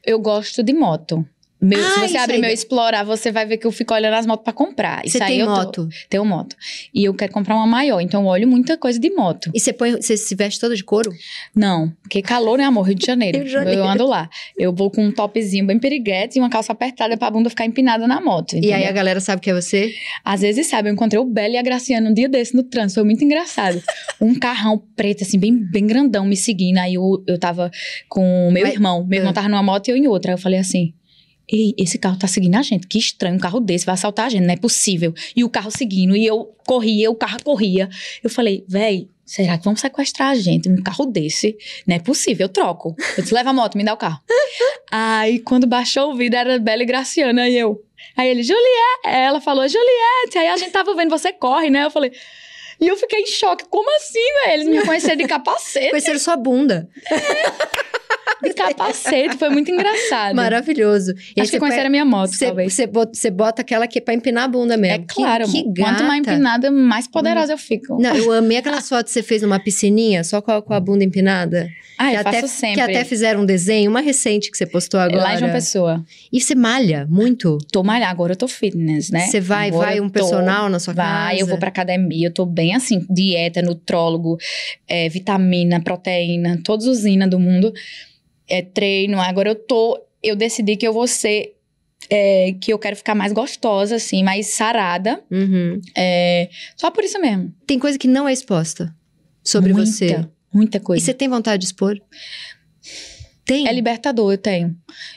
Eu gosto de moto. Meu, Ah, se você abrir meu explorar, você vai ver que eu fico olhando as motos pra comprar. Isso Você aí tem eu tô- moto? Tenho moto. E eu quero comprar uma maior, então eu olho muita coisa de moto. E você põe, você se veste toda de couro? Não, porque calor, né, amor? Rio de Janeiro. Rio de Janeiro. Eu ando lá. Eu vou com um topzinho bem periguete e uma calça apertada pra bunda ficar empinada na moto. E aí entendeu? a galera sabe que é você? Às vezes, sabe, eu encontrei o Bela e a Graciana um dia desse no trânsito, foi muito engraçado. um carrão preto, assim, bem, bem grandão me seguindo. Aí eu, eu tava com o meu irmão. Meu irmão Ah. tava numa moto e eu em outra. Aí eu falei assim. Ei, esse carro tá seguindo a gente. Que estranho, um carro desse vai assaltar a gente, não é possível. E o carro seguindo, e eu corria, o carro corria. Eu falei, véi, será que vão sequestrar a gente num carro desse? Não é possível, eu troco. Eu disse, leva a moto, me dá o carro. Aí, quando baixou o vidro, era Bela e Graciana, aí eu. Aí ele, Juliette, ela falou, Juliette, aí a gente tava vendo, você corre, né? Eu falei. E eu fiquei em choque. Como assim, velho? Eles me conheceram de capacete. Conheceram sua bunda. De capacete. Foi muito engraçado. Maravilhoso. E Acho que conheceram a minha moto, Você, talvez. você bota, bota aquela que é pra empinar a bunda É mesmo. Que- claro, que, gata. Quanto mais empinada, mais poderosa eu fico. Não, eu amei aquelas fotos que você fez numa piscininha, só com a, com a bunda empinada. Ah, que, eu até, sempre. que até fizeram um desenho, uma recente que você postou agora. Lá em João Pessoa. E você malha muito? Tô malhar, agora eu tô fitness, né? Você vai, Agora vai um tô- personal na sua Vai, casa? eu vou pra academia, eu tô bem assim, dieta, nutrólogo, é, vitamina, proteína, todos os INA do mundo, é, treino. Agora eu tô, eu decidi que eu vou ser, é, que eu quero ficar mais gostosa, assim, mais sarada, Uhum. é, só por isso mesmo. Tem coisa que não é exposta sobre muita, você. Muita E coisa. você tem vontade de expor? Tem? É libertador, eu tenho.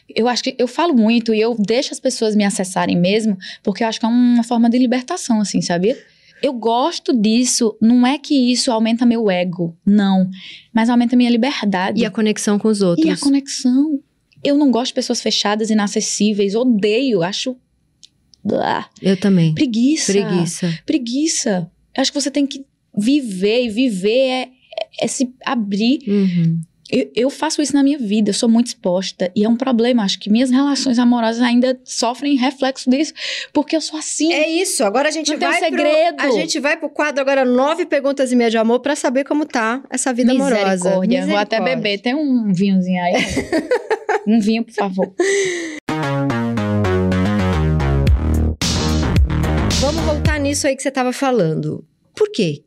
Eu acho que eu falo muito e eu deixo as pessoas me acessarem mesmo, porque eu acho que é uma forma de libertação, assim, sabia? Eu gosto disso, não é que isso aumenta meu ego, não. Mas aumenta minha liberdade. E a conexão com os outros? E a conexão. Eu não gosto de pessoas fechadas, inacessíveis, odeio, acho. Blá. Eu também. Preguiça. Preguiça. Preguiça. Eu acho que você tem que viver, e viver é, é se abrir Uhum. Eu, eu faço isso na minha vida, eu sou muito exposta. E é um problema, acho que minhas relações amorosas ainda sofrem reflexo disso, porque eu sou assim. É isso, agora a gente Não tem vai segredo. Pro, a gente vai pro quadro agora nove perguntas e meia de amor pra saber como tá essa vida amorosa. Misericórdia. Vou até Misericórdia. beber. Tem um vinhozinho aí? um vinho, por favor. Vamos voltar nisso aí que você tava falando. Por quê?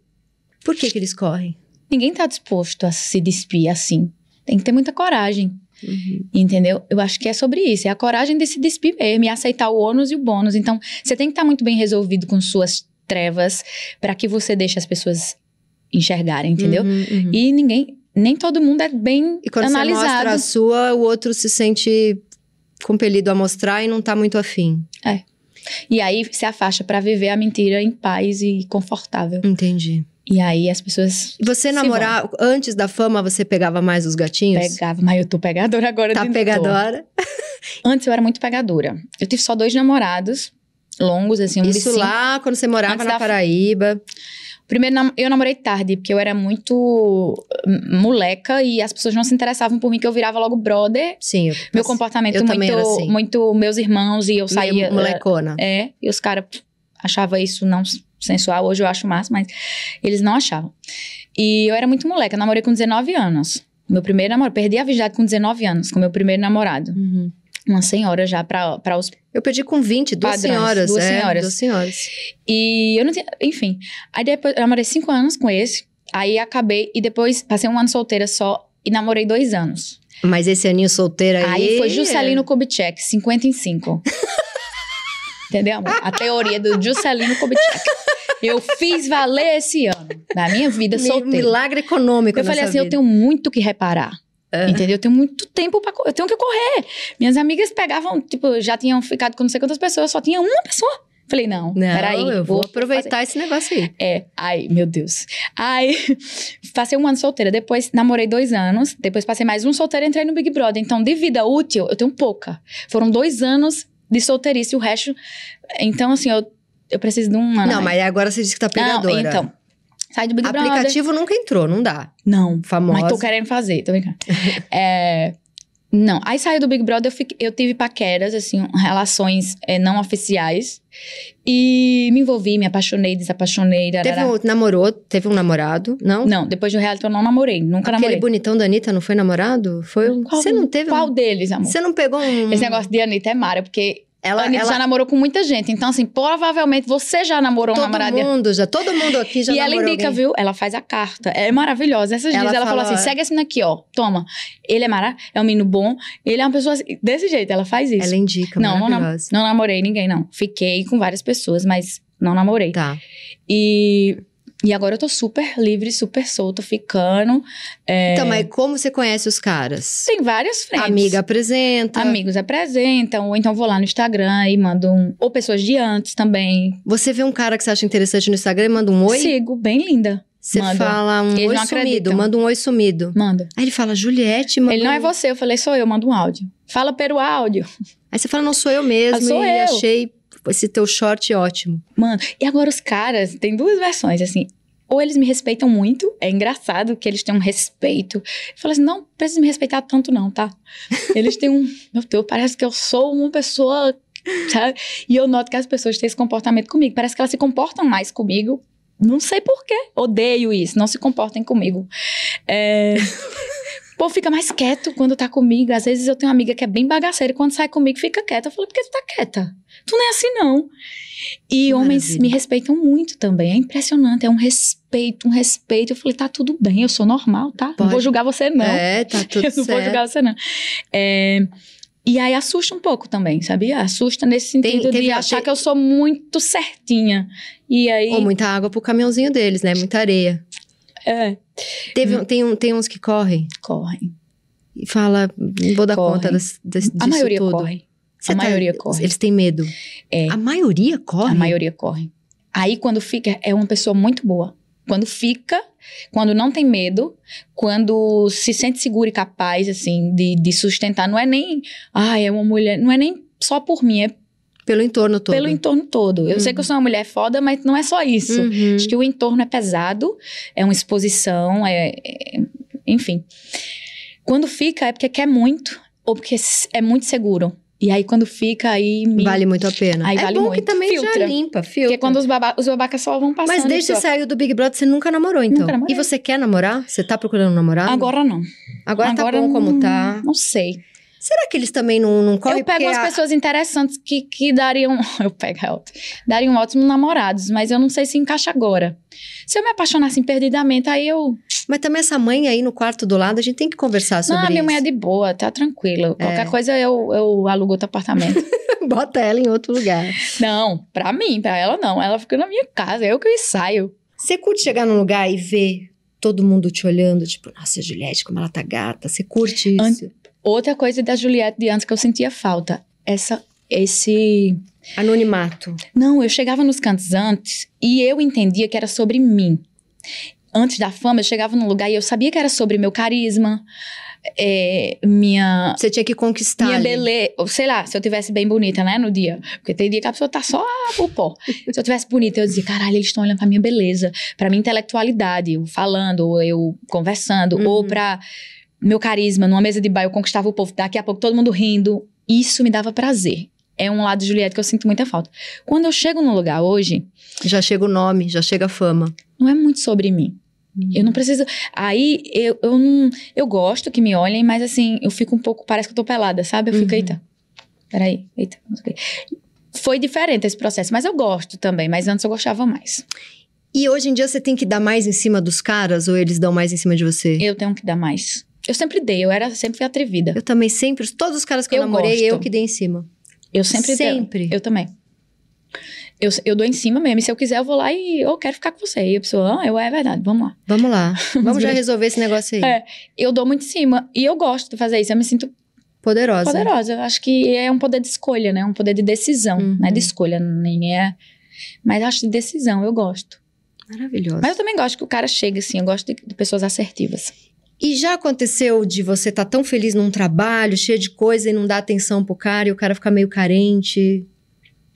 Por que que eles correm? Ninguém tá disposto a se despir assim. Tem que ter muita coragem. Uhum. Entendeu? Eu acho que é sobre isso. É a coragem de se despir mesmo e aceitar o ônus e o bônus. Então, você tem que estar muito bem resolvido com suas trevas para que você deixe as pessoas enxergarem, entendeu? Uhum, uhum. E ninguém, nem todo mundo é bem E quando você mostra analisado. a sua, o outro se sente compelido a mostrar e não tá muito afim. E aí se afasta pra viver a mentira em paz e confortável. Entendi. E aí as pessoas Você Se namorar, antes da fama, você pegava mais os gatinhos? pegavam, mas eu tô pegadora agora. Tá pegadora? Antes eu era muito pegadora. Eu tive só dois namorados longos, assim, um Isso lá, quando você morava Antes na da- Paraíba. Primeiro, eu namorei tarde, porque eu era muito hum, moleca e as pessoas não se interessavam por mim, que eu virava logo brother. Sim. Eu, Meu comportamento eu muito, era assim. muito meus irmãos e eu saía. Meio molecona. É, e os caras achavam isso não sensual, hoje eu acho massa, mas eles não achavam. E eu era muito moleca, namorei com 19 anos. Meu primeiro namoro, perdi a virgindade com 19 anos, com meu primeiro namorado. Uhum. Uma senhora já pra, pra os. Eu perdi com 20, duas Padrões, senhoras. duas é, senhoras. Duas senhoras. E eu não tinha. Enfim. Aí depois eu namorei 5 anos com esse. Aí acabei, e depois passei um ano solteira só e namorei dois anos. Mas esse aninho solteiro aí... Aí foi Juscelino Kubitschek, 50 em 5. Entendeu? amor? A teoria do Juscelino Kubitschek. Eu fiz valer esse ano, na minha vida solteira. Milagre econômico Eu falei assim, eu vida. tenho muito que reparar. É. Entendeu? Eu tenho muito tempo pra. co- Eu tenho que correr. Minhas amigas pegavam, tipo, já tinham ficado com não sei quantas pessoas, só tinha uma pessoa. Falei, não, Não, peraí. eu vou, fazer. aproveitar esse negócio aí. É, ai, meu Deus. Aí, passei um ano solteira, depois namorei dois anos, depois passei mais um solteiro e entrei no Big Brother. Então, de vida útil, eu tenho pouca. Foram dois anos de solteirice, o resto. Então, assim, eu, eu preciso de um ano. Não, mas agora você disse que tá Não, pegadora. então. Sai do Big Brother. Aplicativo nunca entrou, não dá. Não. Famosa. Mas tô querendo fazer, tô brincando. é, Não. Aí saiu do Big Brother, eu, fiquei- eu tive paqueras, assim, relações eh, não oficiais. E me envolvi, me apaixonei, desapaixonei. Teve um, namorou, teve um namorado, não? Não, depois do reality eu não namorei, nunca Aquele namorei. bonitão da Anitta não foi namorado? Foi um... Qual- Você não teve Qual um... deles, amor? Você não pegou um... Esse negócio de Anitta é mara, porque Ela, a Anitta ela... já namorou com muita gente. Então, assim, provavelmente você já namorou um Todo namorado. mundo já, todo mundo aqui já e ela namorou indica, alguém. viu? Ela faz a carta. É maravilhosa. Essas Ela dias ela falou fala- assim: segue esse menino aqui, ó. Toma. Ele é mara, é um menino bom. Ele é uma pessoa assim, desse jeito, ela faz isso. Ela indica, Não, não. Não namorei ninguém, não. Fiquei com várias pessoas, mas não namorei. Tá. E, e agora eu tô super livre, super solta, ficando. É, Então, mas como você conhece os caras? Tem várias frentes. Amiga apresenta. Amigos apresentam, ou então vou lá no Instagram e mando um. Ou pessoas de antes também. Você vê um cara que você acha interessante no Instagram e manda um oi? Sigo, bem linda. Você manda. fala um Eles oi sumido, acreditam. manda um oi sumido. Manda. Aí ele fala, Juliette, manda Ele não um- é você, eu falei, sou eu, mando um áudio. Fala pelo áudio. Aí você fala, não sou eu mesmo. Ah, sou e eu. achei esse teu short ótimo. Mano, e agora os caras, tem duas versões, assim. Ou eles me respeitam muito, é engraçado que eles têm um respeito. Eu falo assim, não precisa me respeitar tanto não, tá? Eles têm um, meu Deus, parece que eu sou uma pessoa, sabe? E eu noto que as pessoas têm esse comportamento comigo. Parece que elas se comportam mais comigo. Não sei porquê. Odeio isso, não se comportem comigo. É... Povo fica mais quieto quando tá comigo. Às vezes eu tenho uma amiga que é bem bagaceira e quando sai comigo fica quieta. Eu falo, por que tu tá quieta? Tu não é assim, não. E homens me respeitam muito também. É impressionante. É um respeito, um respeito. Eu falei, tá tudo bem, eu sou normal, tá? Não Pode. vou julgar você, não. É, tá tudo eu não vou certo. julgar você, não. É, E aí assusta um pouco também, sabia? Assusta nesse sentido teve- de achar tem- que eu sou muito certinha. E aí. Ou muita água pro caminhãozinho deles, né? Muita areia. É, Teve, um- tem, um, tem uns que correm correm. e fala, vou dar Correm. conta das, das, disso A maioria tudo. corre. Você A tá- maioria corre. Eles têm medo. É. A maioria corre? A maioria corre. Aí, quando fica, é uma pessoa muito boa. Quando fica, quando não tem medo, quando se sente segura e capaz, assim, de, de sustentar. Não é nem, ah, é uma mulher. Não é nem só por mim, é Pelo entorno todo. pelo entorno todo. Eu sei que eu sou uma mulher foda, mas não é só isso. Uhum. Acho que o entorno é pesado, é uma exposição, é, é- enfim. Quando fica é porque quer muito ou porque é muito seguro. E aí quando fica aí me... Vale muito a pena. Aí é vale bom que muito. também já Filtra. limpa, filtra. porque quando os, baba... os babacas só vão passando. Mas desde que só- saiu do Big Brother, você nunca namorou, então? Nunca namorei. E você quer namorar? Você tá procurando namorado? Agora não. Agora, Agora tá bom como não- tá. Não sei. Será que eles também não, não correm? eu pego umas a- pessoas interessantes que, que dariam. Eu pego outro. Dariam ótimos namorados, mas eu não sei se encaixa agora. Se eu me apaixonar assim perdidamente, aí eu. Mas também essa mãe aí no quarto do lado, a gente tem que conversar sobre não, minha isso. mãe é de boa, tá tranquila. Qualquer É. coisa eu, eu alugo outro apartamento. Bota ela em outro lugar. não, pra mim, pra ela não. Ela fica na minha casa, eu que saio. Você curte chegar num lugar e ver todo mundo te olhando, tipo, nossa, Juliette, como ela tá gata. Você curte isso? Outra coisa da Juliette de antes que eu sentia falta. Essa. Esse. Anonimato. Não, eu chegava nos cantos antes e eu entendia que era sobre mim. Antes da fama, eu chegava num lugar e eu sabia que era sobre meu carisma, é, minha. Você tinha que conquistar. Minha beleza, sei lá, se eu tivesse bem bonita, né, no dia. Porque tem dia que a pessoa tá só o pó. Se eu tivesse bonita, eu dizia, caralho, eles estão olhando pra minha beleza, pra minha intelectualidade, eu falando, ou eu conversando, Uhum. ou pra meu carisma, numa mesa de bar, eu conquistava o povo, daqui a pouco todo mundo rindo. Isso me dava prazer. É um lado de Juliette que eu sinto muita falta. Quando eu chego num lugar hoje, Já chega o nome, já chega a fama. não é muito sobre mim. Eu não preciso. Aí eu, eu não. Eu gosto que me olhem, mas assim, eu fico um pouco. Parece que eu tô pelada, sabe? Eu fico, Uhum. eita. Peraí, eita. Foi diferente esse processo, mas eu gosto também. Mas antes eu gostava mais. E hoje em dia você tem que dar mais em cima dos caras ou eles dão mais em cima de você? Eu tenho que dar mais. Eu sempre dei, eu era sempre fui atrevida. Eu também sempre, todos os caras que eu, Eu namorei, gosto. eu que dei em cima. Eu sempre dei. Sempre. Eu também. Eu, eu dou em cima mesmo. E se eu quiser, eu vou lá e eu quero ficar com você. E a pessoa, ah, eu é verdade, vamos lá. Vamos lá. Vamos já ver. resolver esse negócio aí. É. Eu dou muito em cima. E eu gosto de fazer isso. Eu me sinto Poderosa. poderosa. Acho que é um poder de escolha, né? Um poder de decisão. Uhum. Não é de escolha, nem é. Mas acho de decisão, eu gosto. Maravilhosa. Mas eu também gosto que o cara chegue assim. Eu gosto de, de pessoas assertivas. E já aconteceu de você estar tão feliz num trabalho, cheio de coisa, e não dar atenção pro cara, e o cara ficar meio carente?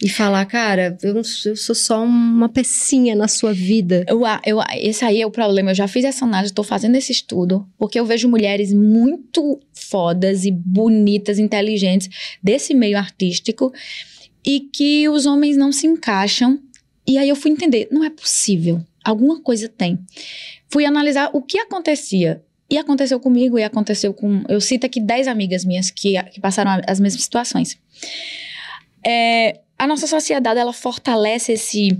E falar, cara, eu, eu sou só uma pecinha na sua vida. Eu, eu, esse aí é o problema. Eu já fiz essa análise, tô fazendo esse estudo, porque eu vejo mulheres muito fodas e bonitas, inteligentes desse meio artístico e que os homens não se encaixam. E aí eu fui entender, não é possível. Alguma coisa tem. Fui analisar o que acontecia. E aconteceu comigo e aconteceu com. Eu cito aqui 10 amigas minhas que, que passaram as mesmas situações. É, a nossa sociedade, ela fortalece esse,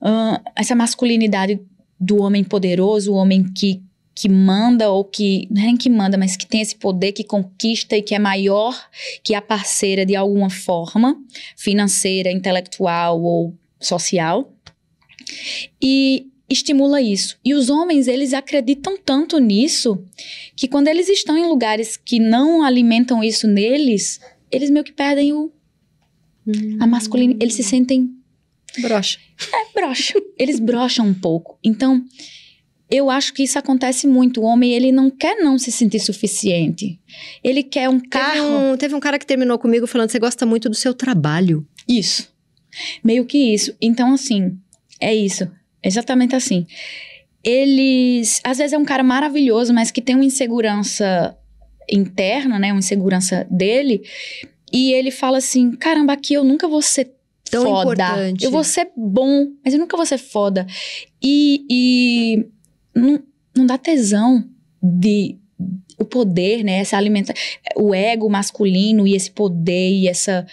ah, essa masculinidade do homem poderoso, o homem que, que manda ou que. Não é nem que manda, mas que tem esse poder, que conquista e que é maior que a parceira de alguma forma, financeira, intelectual ou social. E estimula isso. E os homens, eles acreditam tanto nisso que quando eles estão em lugares que não alimentam isso neles, eles meio que perdem o, a masculinidade. Eles se sentem Brocha. é, brocha. Eles brocham um pouco. Então, eu acho que isso acontece muito. O homem, ele não quer não se sentir suficiente. Ele quer um Teve carro. um, teve um cara que terminou comigo falando: você gosta muito do seu trabalho. Isso. Meio que isso. Então, assim, é isso. Exatamente assim. Eles. Às vezes é um cara maravilhoso, mas que tem uma insegurança interna, né? Uma insegurança dele. E ele fala assim: caramba, aqui eu nunca vou ser Tão foda. importante. Eu vou ser bom, mas eu nunca vou ser foda. E, e não, não dá tesão de o poder, né? Essa alimenta o ego masculino e esse poder e essa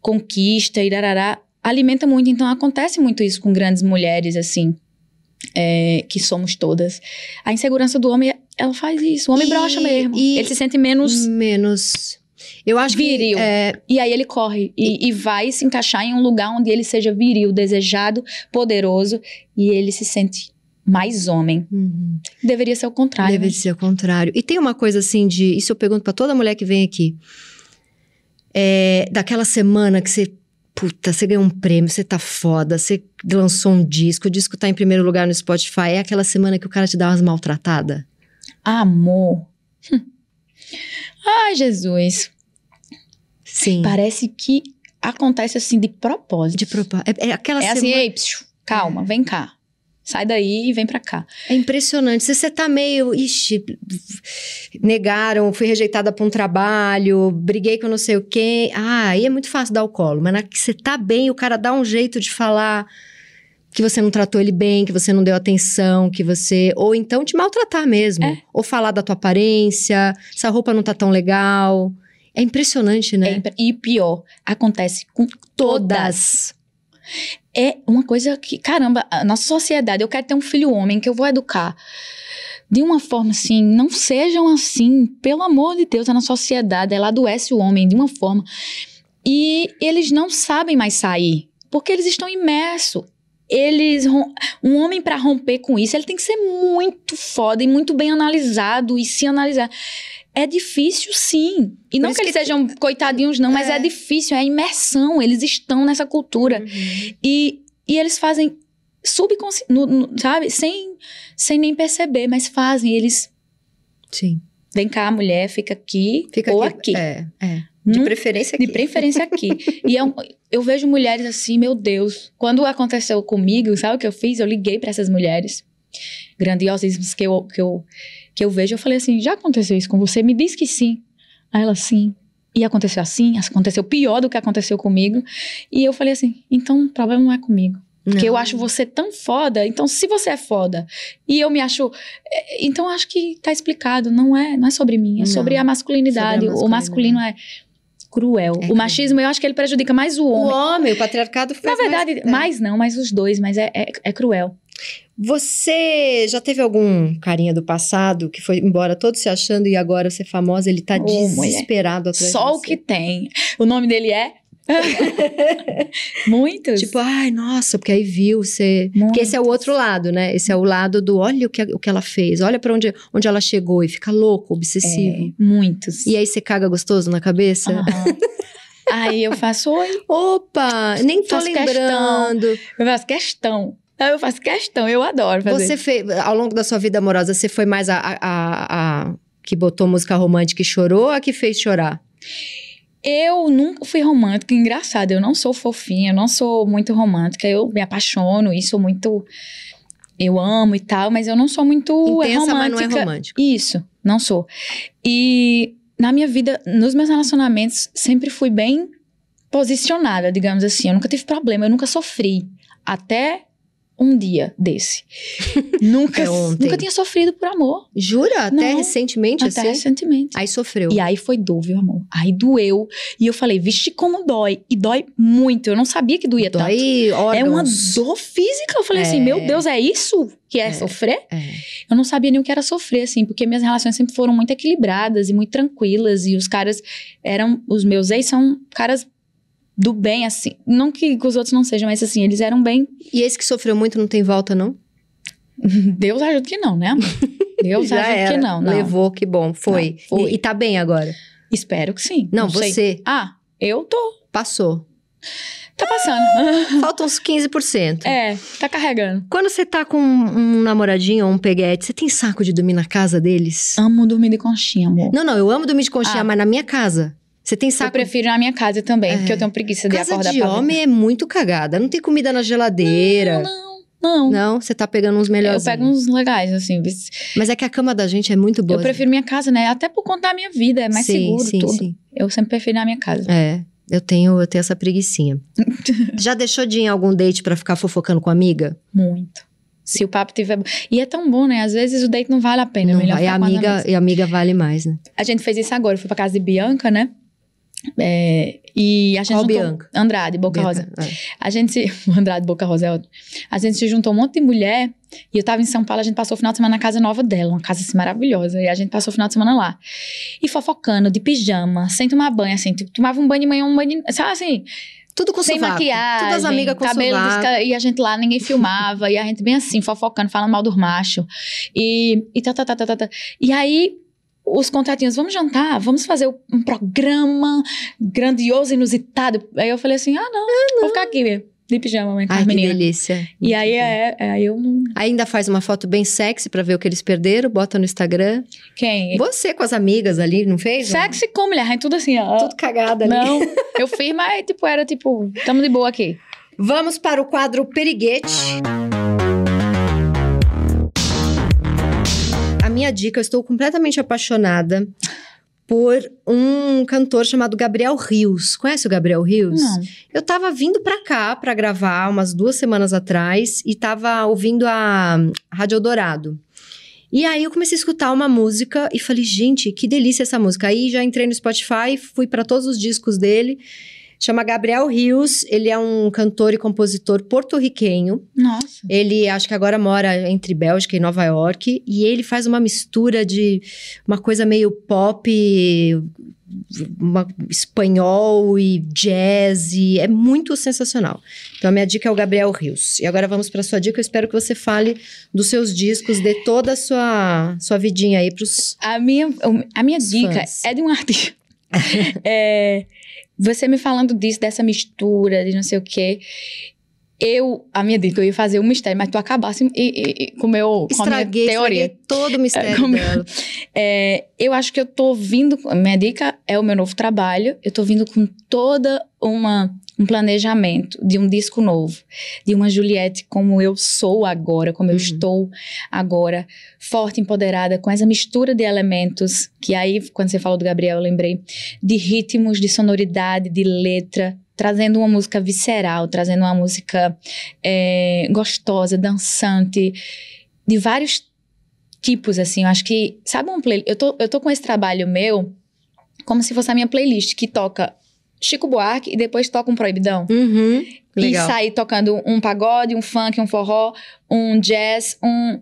conquista e darará alimenta muito. Então acontece muito isso com grandes mulheres assim. é, que somos todas. A insegurança do homem, ela faz isso. O homem E- brocha mesmo. Ele se sente menos. Menos. Eu acho Viril. que. É, E aí ele corre e, e vai se encaixar em um lugar onde ele seja viril, desejado, poderoso e ele se sente mais homem. uhum. Deveria ser o contrário. Deve né? ser o contrário. E tem uma coisa assim de. Isso eu pergunto pra toda mulher que vem aqui. É, daquela semana que você. Puta, você ganhou um prêmio, você tá foda, você lançou um disco, o disco tá em primeiro lugar no Spotify. É aquela semana que o cara te dá umas maltratadas? Amor. Hum. Ai, Jesus. Sim. Parece que acontece assim de propósito. De propa- é, é aquela é assim, semana. ei, psiu, calma, vem cá. Sai daí e vem pra cá. É impressionante. Se você tá meio. Ixi, negaram, fui rejeitada pra um trabalho, briguei com não sei o quê. Ah, aí é muito fácil dar o colo. Mas na que você tá bem, o cara dá um jeito de falar que você não tratou ele bem, que você não deu atenção, que você. Ou então te maltratar mesmo. É. Ou falar da tua aparência, essa roupa não tá tão legal. É impressionante, É né? impre- e pior, acontece com todas. É uma coisa que, caramba, a nossa sociedade, eu quero ter um filho homem que eu vou educar de uma forma assim, não sejam assim, pelo amor de Deus, a nossa sociedade, ela adoece o homem de uma forma. E eles não sabem mais sair, porque eles estão imersos. Eles, um homem para romper com isso, ele tem que ser muito foda e muito bem analisado e se analisar. É difícil, sim. E Por não que eles que- sejam coitadinhos, não, mas É. é difícil, é a imersão. Eles estão nessa cultura. Uhum. E, e eles fazem subconsciente, sabe? Sem, sem nem perceber, mas fazem. Eles. Sim. Vem cá, mulher, fica aqui Fica ou aqui. aqui. É, é. De preferência de aqui. preferência aqui. e é um- eu vejo mulheres assim, meu Deus. Quando aconteceu comigo, sabe o que eu fiz? Eu liguei para essas mulheres grandiosíssimas que eu, que, eu, que eu vejo. Eu falei assim: já aconteceu isso com você? Me diz que sim. Aí ela, sim. E aconteceu assim, aconteceu pior do que aconteceu comigo. E eu falei assim: então o problema não é comigo. Porque eu Não. acho você tão foda. Então, se você é foda e eu me acho. é, Então, acho que tá explicado. Não é, não é sobre mim, é Não. sobre a masculinidade. Sobre a O masculino é cruel. É o cruel. machismo, eu acho que ele prejudica mais o O homem. homem, o patriarcado Na faz verdade, mais, é. mais não, mas os dois, mas é, é, é cruel. Você já teve algum carinha do passado que foi embora todo se achando e agora você é famosa, ele tá mulher. desesperado atrás Só o que tem. O nome dele é. Muitos. Tipo, ai, nossa, porque aí viu você. Porque esse é o outro lado, né? Esse é o lado do olha o que, o que ela fez, olha pra onde, onde ela chegou e fica louco, obsessivo. É, muitos. E aí você caga gostoso na cabeça? Aham. Aí eu faço, oi, Opa, nem tô Faço lembrando. eu faço questão. Aí Eu faço questão, eu adoro fazer. Você fez, ao longo da sua vida amorosa, você foi mais a, a, a- a que botou música romântica e chorou ou a que fez chorar? Eu nunca fui romântica, engraçado. Eu não sou fofinha, eu não sou muito romântica. Eu me apaixono e sou muito. Eu amo e tal, mas eu não sou muito Intensa, romântica. mas não é romântica. Isso, não sou. E na minha vida, nos meus relacionamentos, sempre fui bem posicionada, digamos assim. Eu nunca tive problema, eu nunca sofri. Até um dia desse. nunca, É ontem. nunca tinha sofrido por amor. Jura? Até Não, recentemente, Até assim? recentemente. Aí sofreu. E aí foi dor, viu, amor? Aí doeu. E eu falei, vixe, como dói. E dói muito. Eu não sabia que doía tanto. Dói órgãos. É uma dor física. Eu falei assim, É. meu Deus, é isso que é, É. sofrer? É. Eu não sabia nem o que era sofrer, assim, porque minhas relações sempre foram muito equilibradas e muito tranquilas. E os caras eram. Os meus ex são caras do bem, assim. Não que os outros não sejam, mas assim, eles eram bem. E esse que sofreu muito não tem volta, não? Deus ajuda que não, né, amor? Deus ajuda era. que não. não. Levou, que bom. Foi. Não, foi. E, e tá bem agora? Espero que sim. Não, sei. você Ah, eu tô. passou. Tá passando. Faltam uns 15%. é, tá carregando. Quando você tá com um namoradinho ou um peguete, você tem saco de dormir na casa deles? Amo dormir de conchinha, amor. Não, não, eu amo dormir de conchinha, Ah. mas na minha casa. Você tem Eu saco prefiro na minha casa também, É. porque eu tenho preguiça de Casa acordar de pra homem é muito cagada. Não tem comida na geladeira. Não, não. Não, você tá pegando uns Eu melhores. pego uns legais, assim. Mas é que a cama da gente é muito boa. Eu prefiro minha casa, né? Até por conta da minha vida, é mais sim, seguro sim, tudo. Sim. Eu sempre prefiro na minha casa. É, eu tenho, eu tenho essa preguicinha. Já deixou de ir em algum date pra ficar fofocando com amiga? Muito. Se o papo tiver. E é tão bom, né? Às vezes o date não vale a pena. é Não melhor vai. E ficar a amiga, e a amiga vale mais, né? A gente fez isso agora. Eu fui pra casa de Bianca, né? É, e a gente Qual juntou- Bianca? Andrade, Boca Bianca, Rosa. é. A gente se. Andrade Boca Rosa é ótimo. A gente se juntou um monte de mulher. E eu tava em São Paulo, a gente passou o final de semana na casa nova dela, uma casa assim maravilhosa. E a gente passou o final de semana lá. E fofocando, de pijama, sem tomar banho, assim. Tomava um banho de manhã, um banho de. Sabe assim? Tudo com sem sovaco. maquiagem. Todas as amigas com cabelo sovaco. E a gente lá, ninguém filmava. e a gente bem assim, fofocando, falando mal dos machos. E, e tá, tá, tá, tá, tá, tá. E aí, os contatinhos, vamos jantar, vamos fazer um programa grandioso, inusitado. Aí eu falei assim, ah, não, vou ficar aqui de pijama, mãe, com Ai, as que delícia. E aí, é, é, aí eu não... Ainda faz uma foto bem sexy pra ver o que eles perderam, bota no Instagram. Quem? Você com as amigas ali, não fez? Sexy com mulher, tudo assim, ó. Tudo cagada ali. Não, eu fiz, mas tipo, era tipo, tamo de boa aqui. Vamos para o quadro Periguete. Minha dica, eu estou completamente apaixonada por um cantor chamado Gabriel Rios. Conhece o Gabriel Rios? Não. Eu tava vindo pra cá pra gravar umas duas semanas atrás e tava ouvindo a Rádio Dourado. E aí eu comecei a escutar uma música e falei, gente, que delícia essa música. Aí já entrei no Spotify, fui pra todos os discos dele. Chama Gabriel Rios, ele é um cantor e compositor porto-riquenho. Nossa. Ele acho que agora mora entre Bélgica e Nova York e ele faz uma mistura de uma coisa meio pop, uma, espanhol e jazz, e é muito sensacional. Então a minha dica é o Gabriel Rios. E agora vamos para sua dica. Eu espero que você fale dos seus discos, dê toda a sua sua vidinha aí pros A minha, a minha Os dica fãs. é de um artista. É, você me falando disso, dessa mistura, de não sei o quê. Eu, a minha dica, eu ia fazer um mistério, mas tu acabasse e, e- e- com, o meu, com a minha estraguei, teoria. estraguei todo o mistério É, dela. É, eu acho que eu tô vindo. Minha dica é o meu novo trabalho. Eu tô vindo com toda uma um planejamento de um disco novo, de uma Juliette como eu sou agora, como eu Uhum. estou agora, forte, empoderada, com essa mistura de elementos que aí, quando você falou do Gabriel, eu lembrei de ritmos, de sonoridade, de letra, trazendo uma música visceral, trazendo uma música é, gostosa, dançante, de vários tipos, assim. Eu acho que, sabe um play... Eu tô, eu tô com esse trabalho meu como se fosse a minha playlist, que toca Chico Buarque e depois toca um Proibidão. Uhum, E legal. sair tocando um pagode, um funk, um forró, um jazz, um...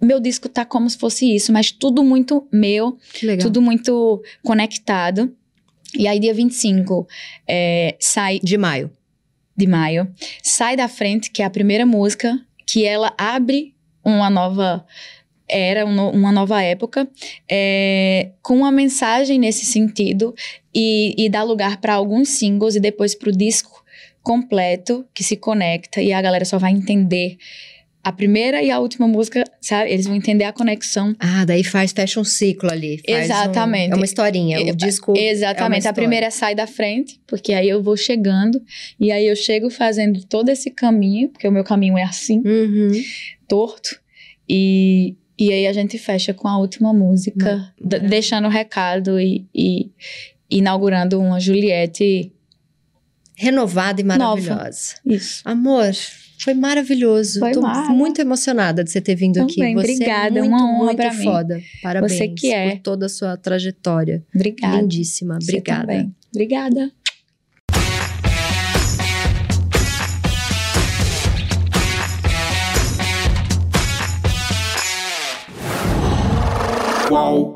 Meu disco tá como se fosse isso, mas tudo muito meu, tudo muito conectado. E aí, dia 25, é, sai De maio. de maio, Sai da Frente, que é a primeira música, que ela abre uma nova era um uma nova época, é, com uma mensagem nesse sentido e, e dá lugar para alguns singles e depois para o disco completo que se conecta e a galera só vai entender a primeira e a última música, sabe? Eles vão entender a conexão. Ah, daí faz, fecha um ciclo ali. Exatamente. um- é uma historinha. O disco. Exatamente. é a primeira é sai da frente, porque aí eu vou chegando, e aí eu chego fazendo todo esse caminho, porque o meu caminho é assim, Uhum. torto, e, e aí a gente fecha com a última música, deixando o recado e, e inaugurando uma Juliette. Renovada e Nova. maravilhosa. Isso. Amor, foi maravilhoso. Foi Tô mara. muito emocionada de você ter vindo aqui. Também, Você obrigada, é é muito, uma honra muito mim. foda. Parabéns Você que é. por toda a sua trajetória. Obrigada. Lindíssima. Obrigada. Obrigada. Qual?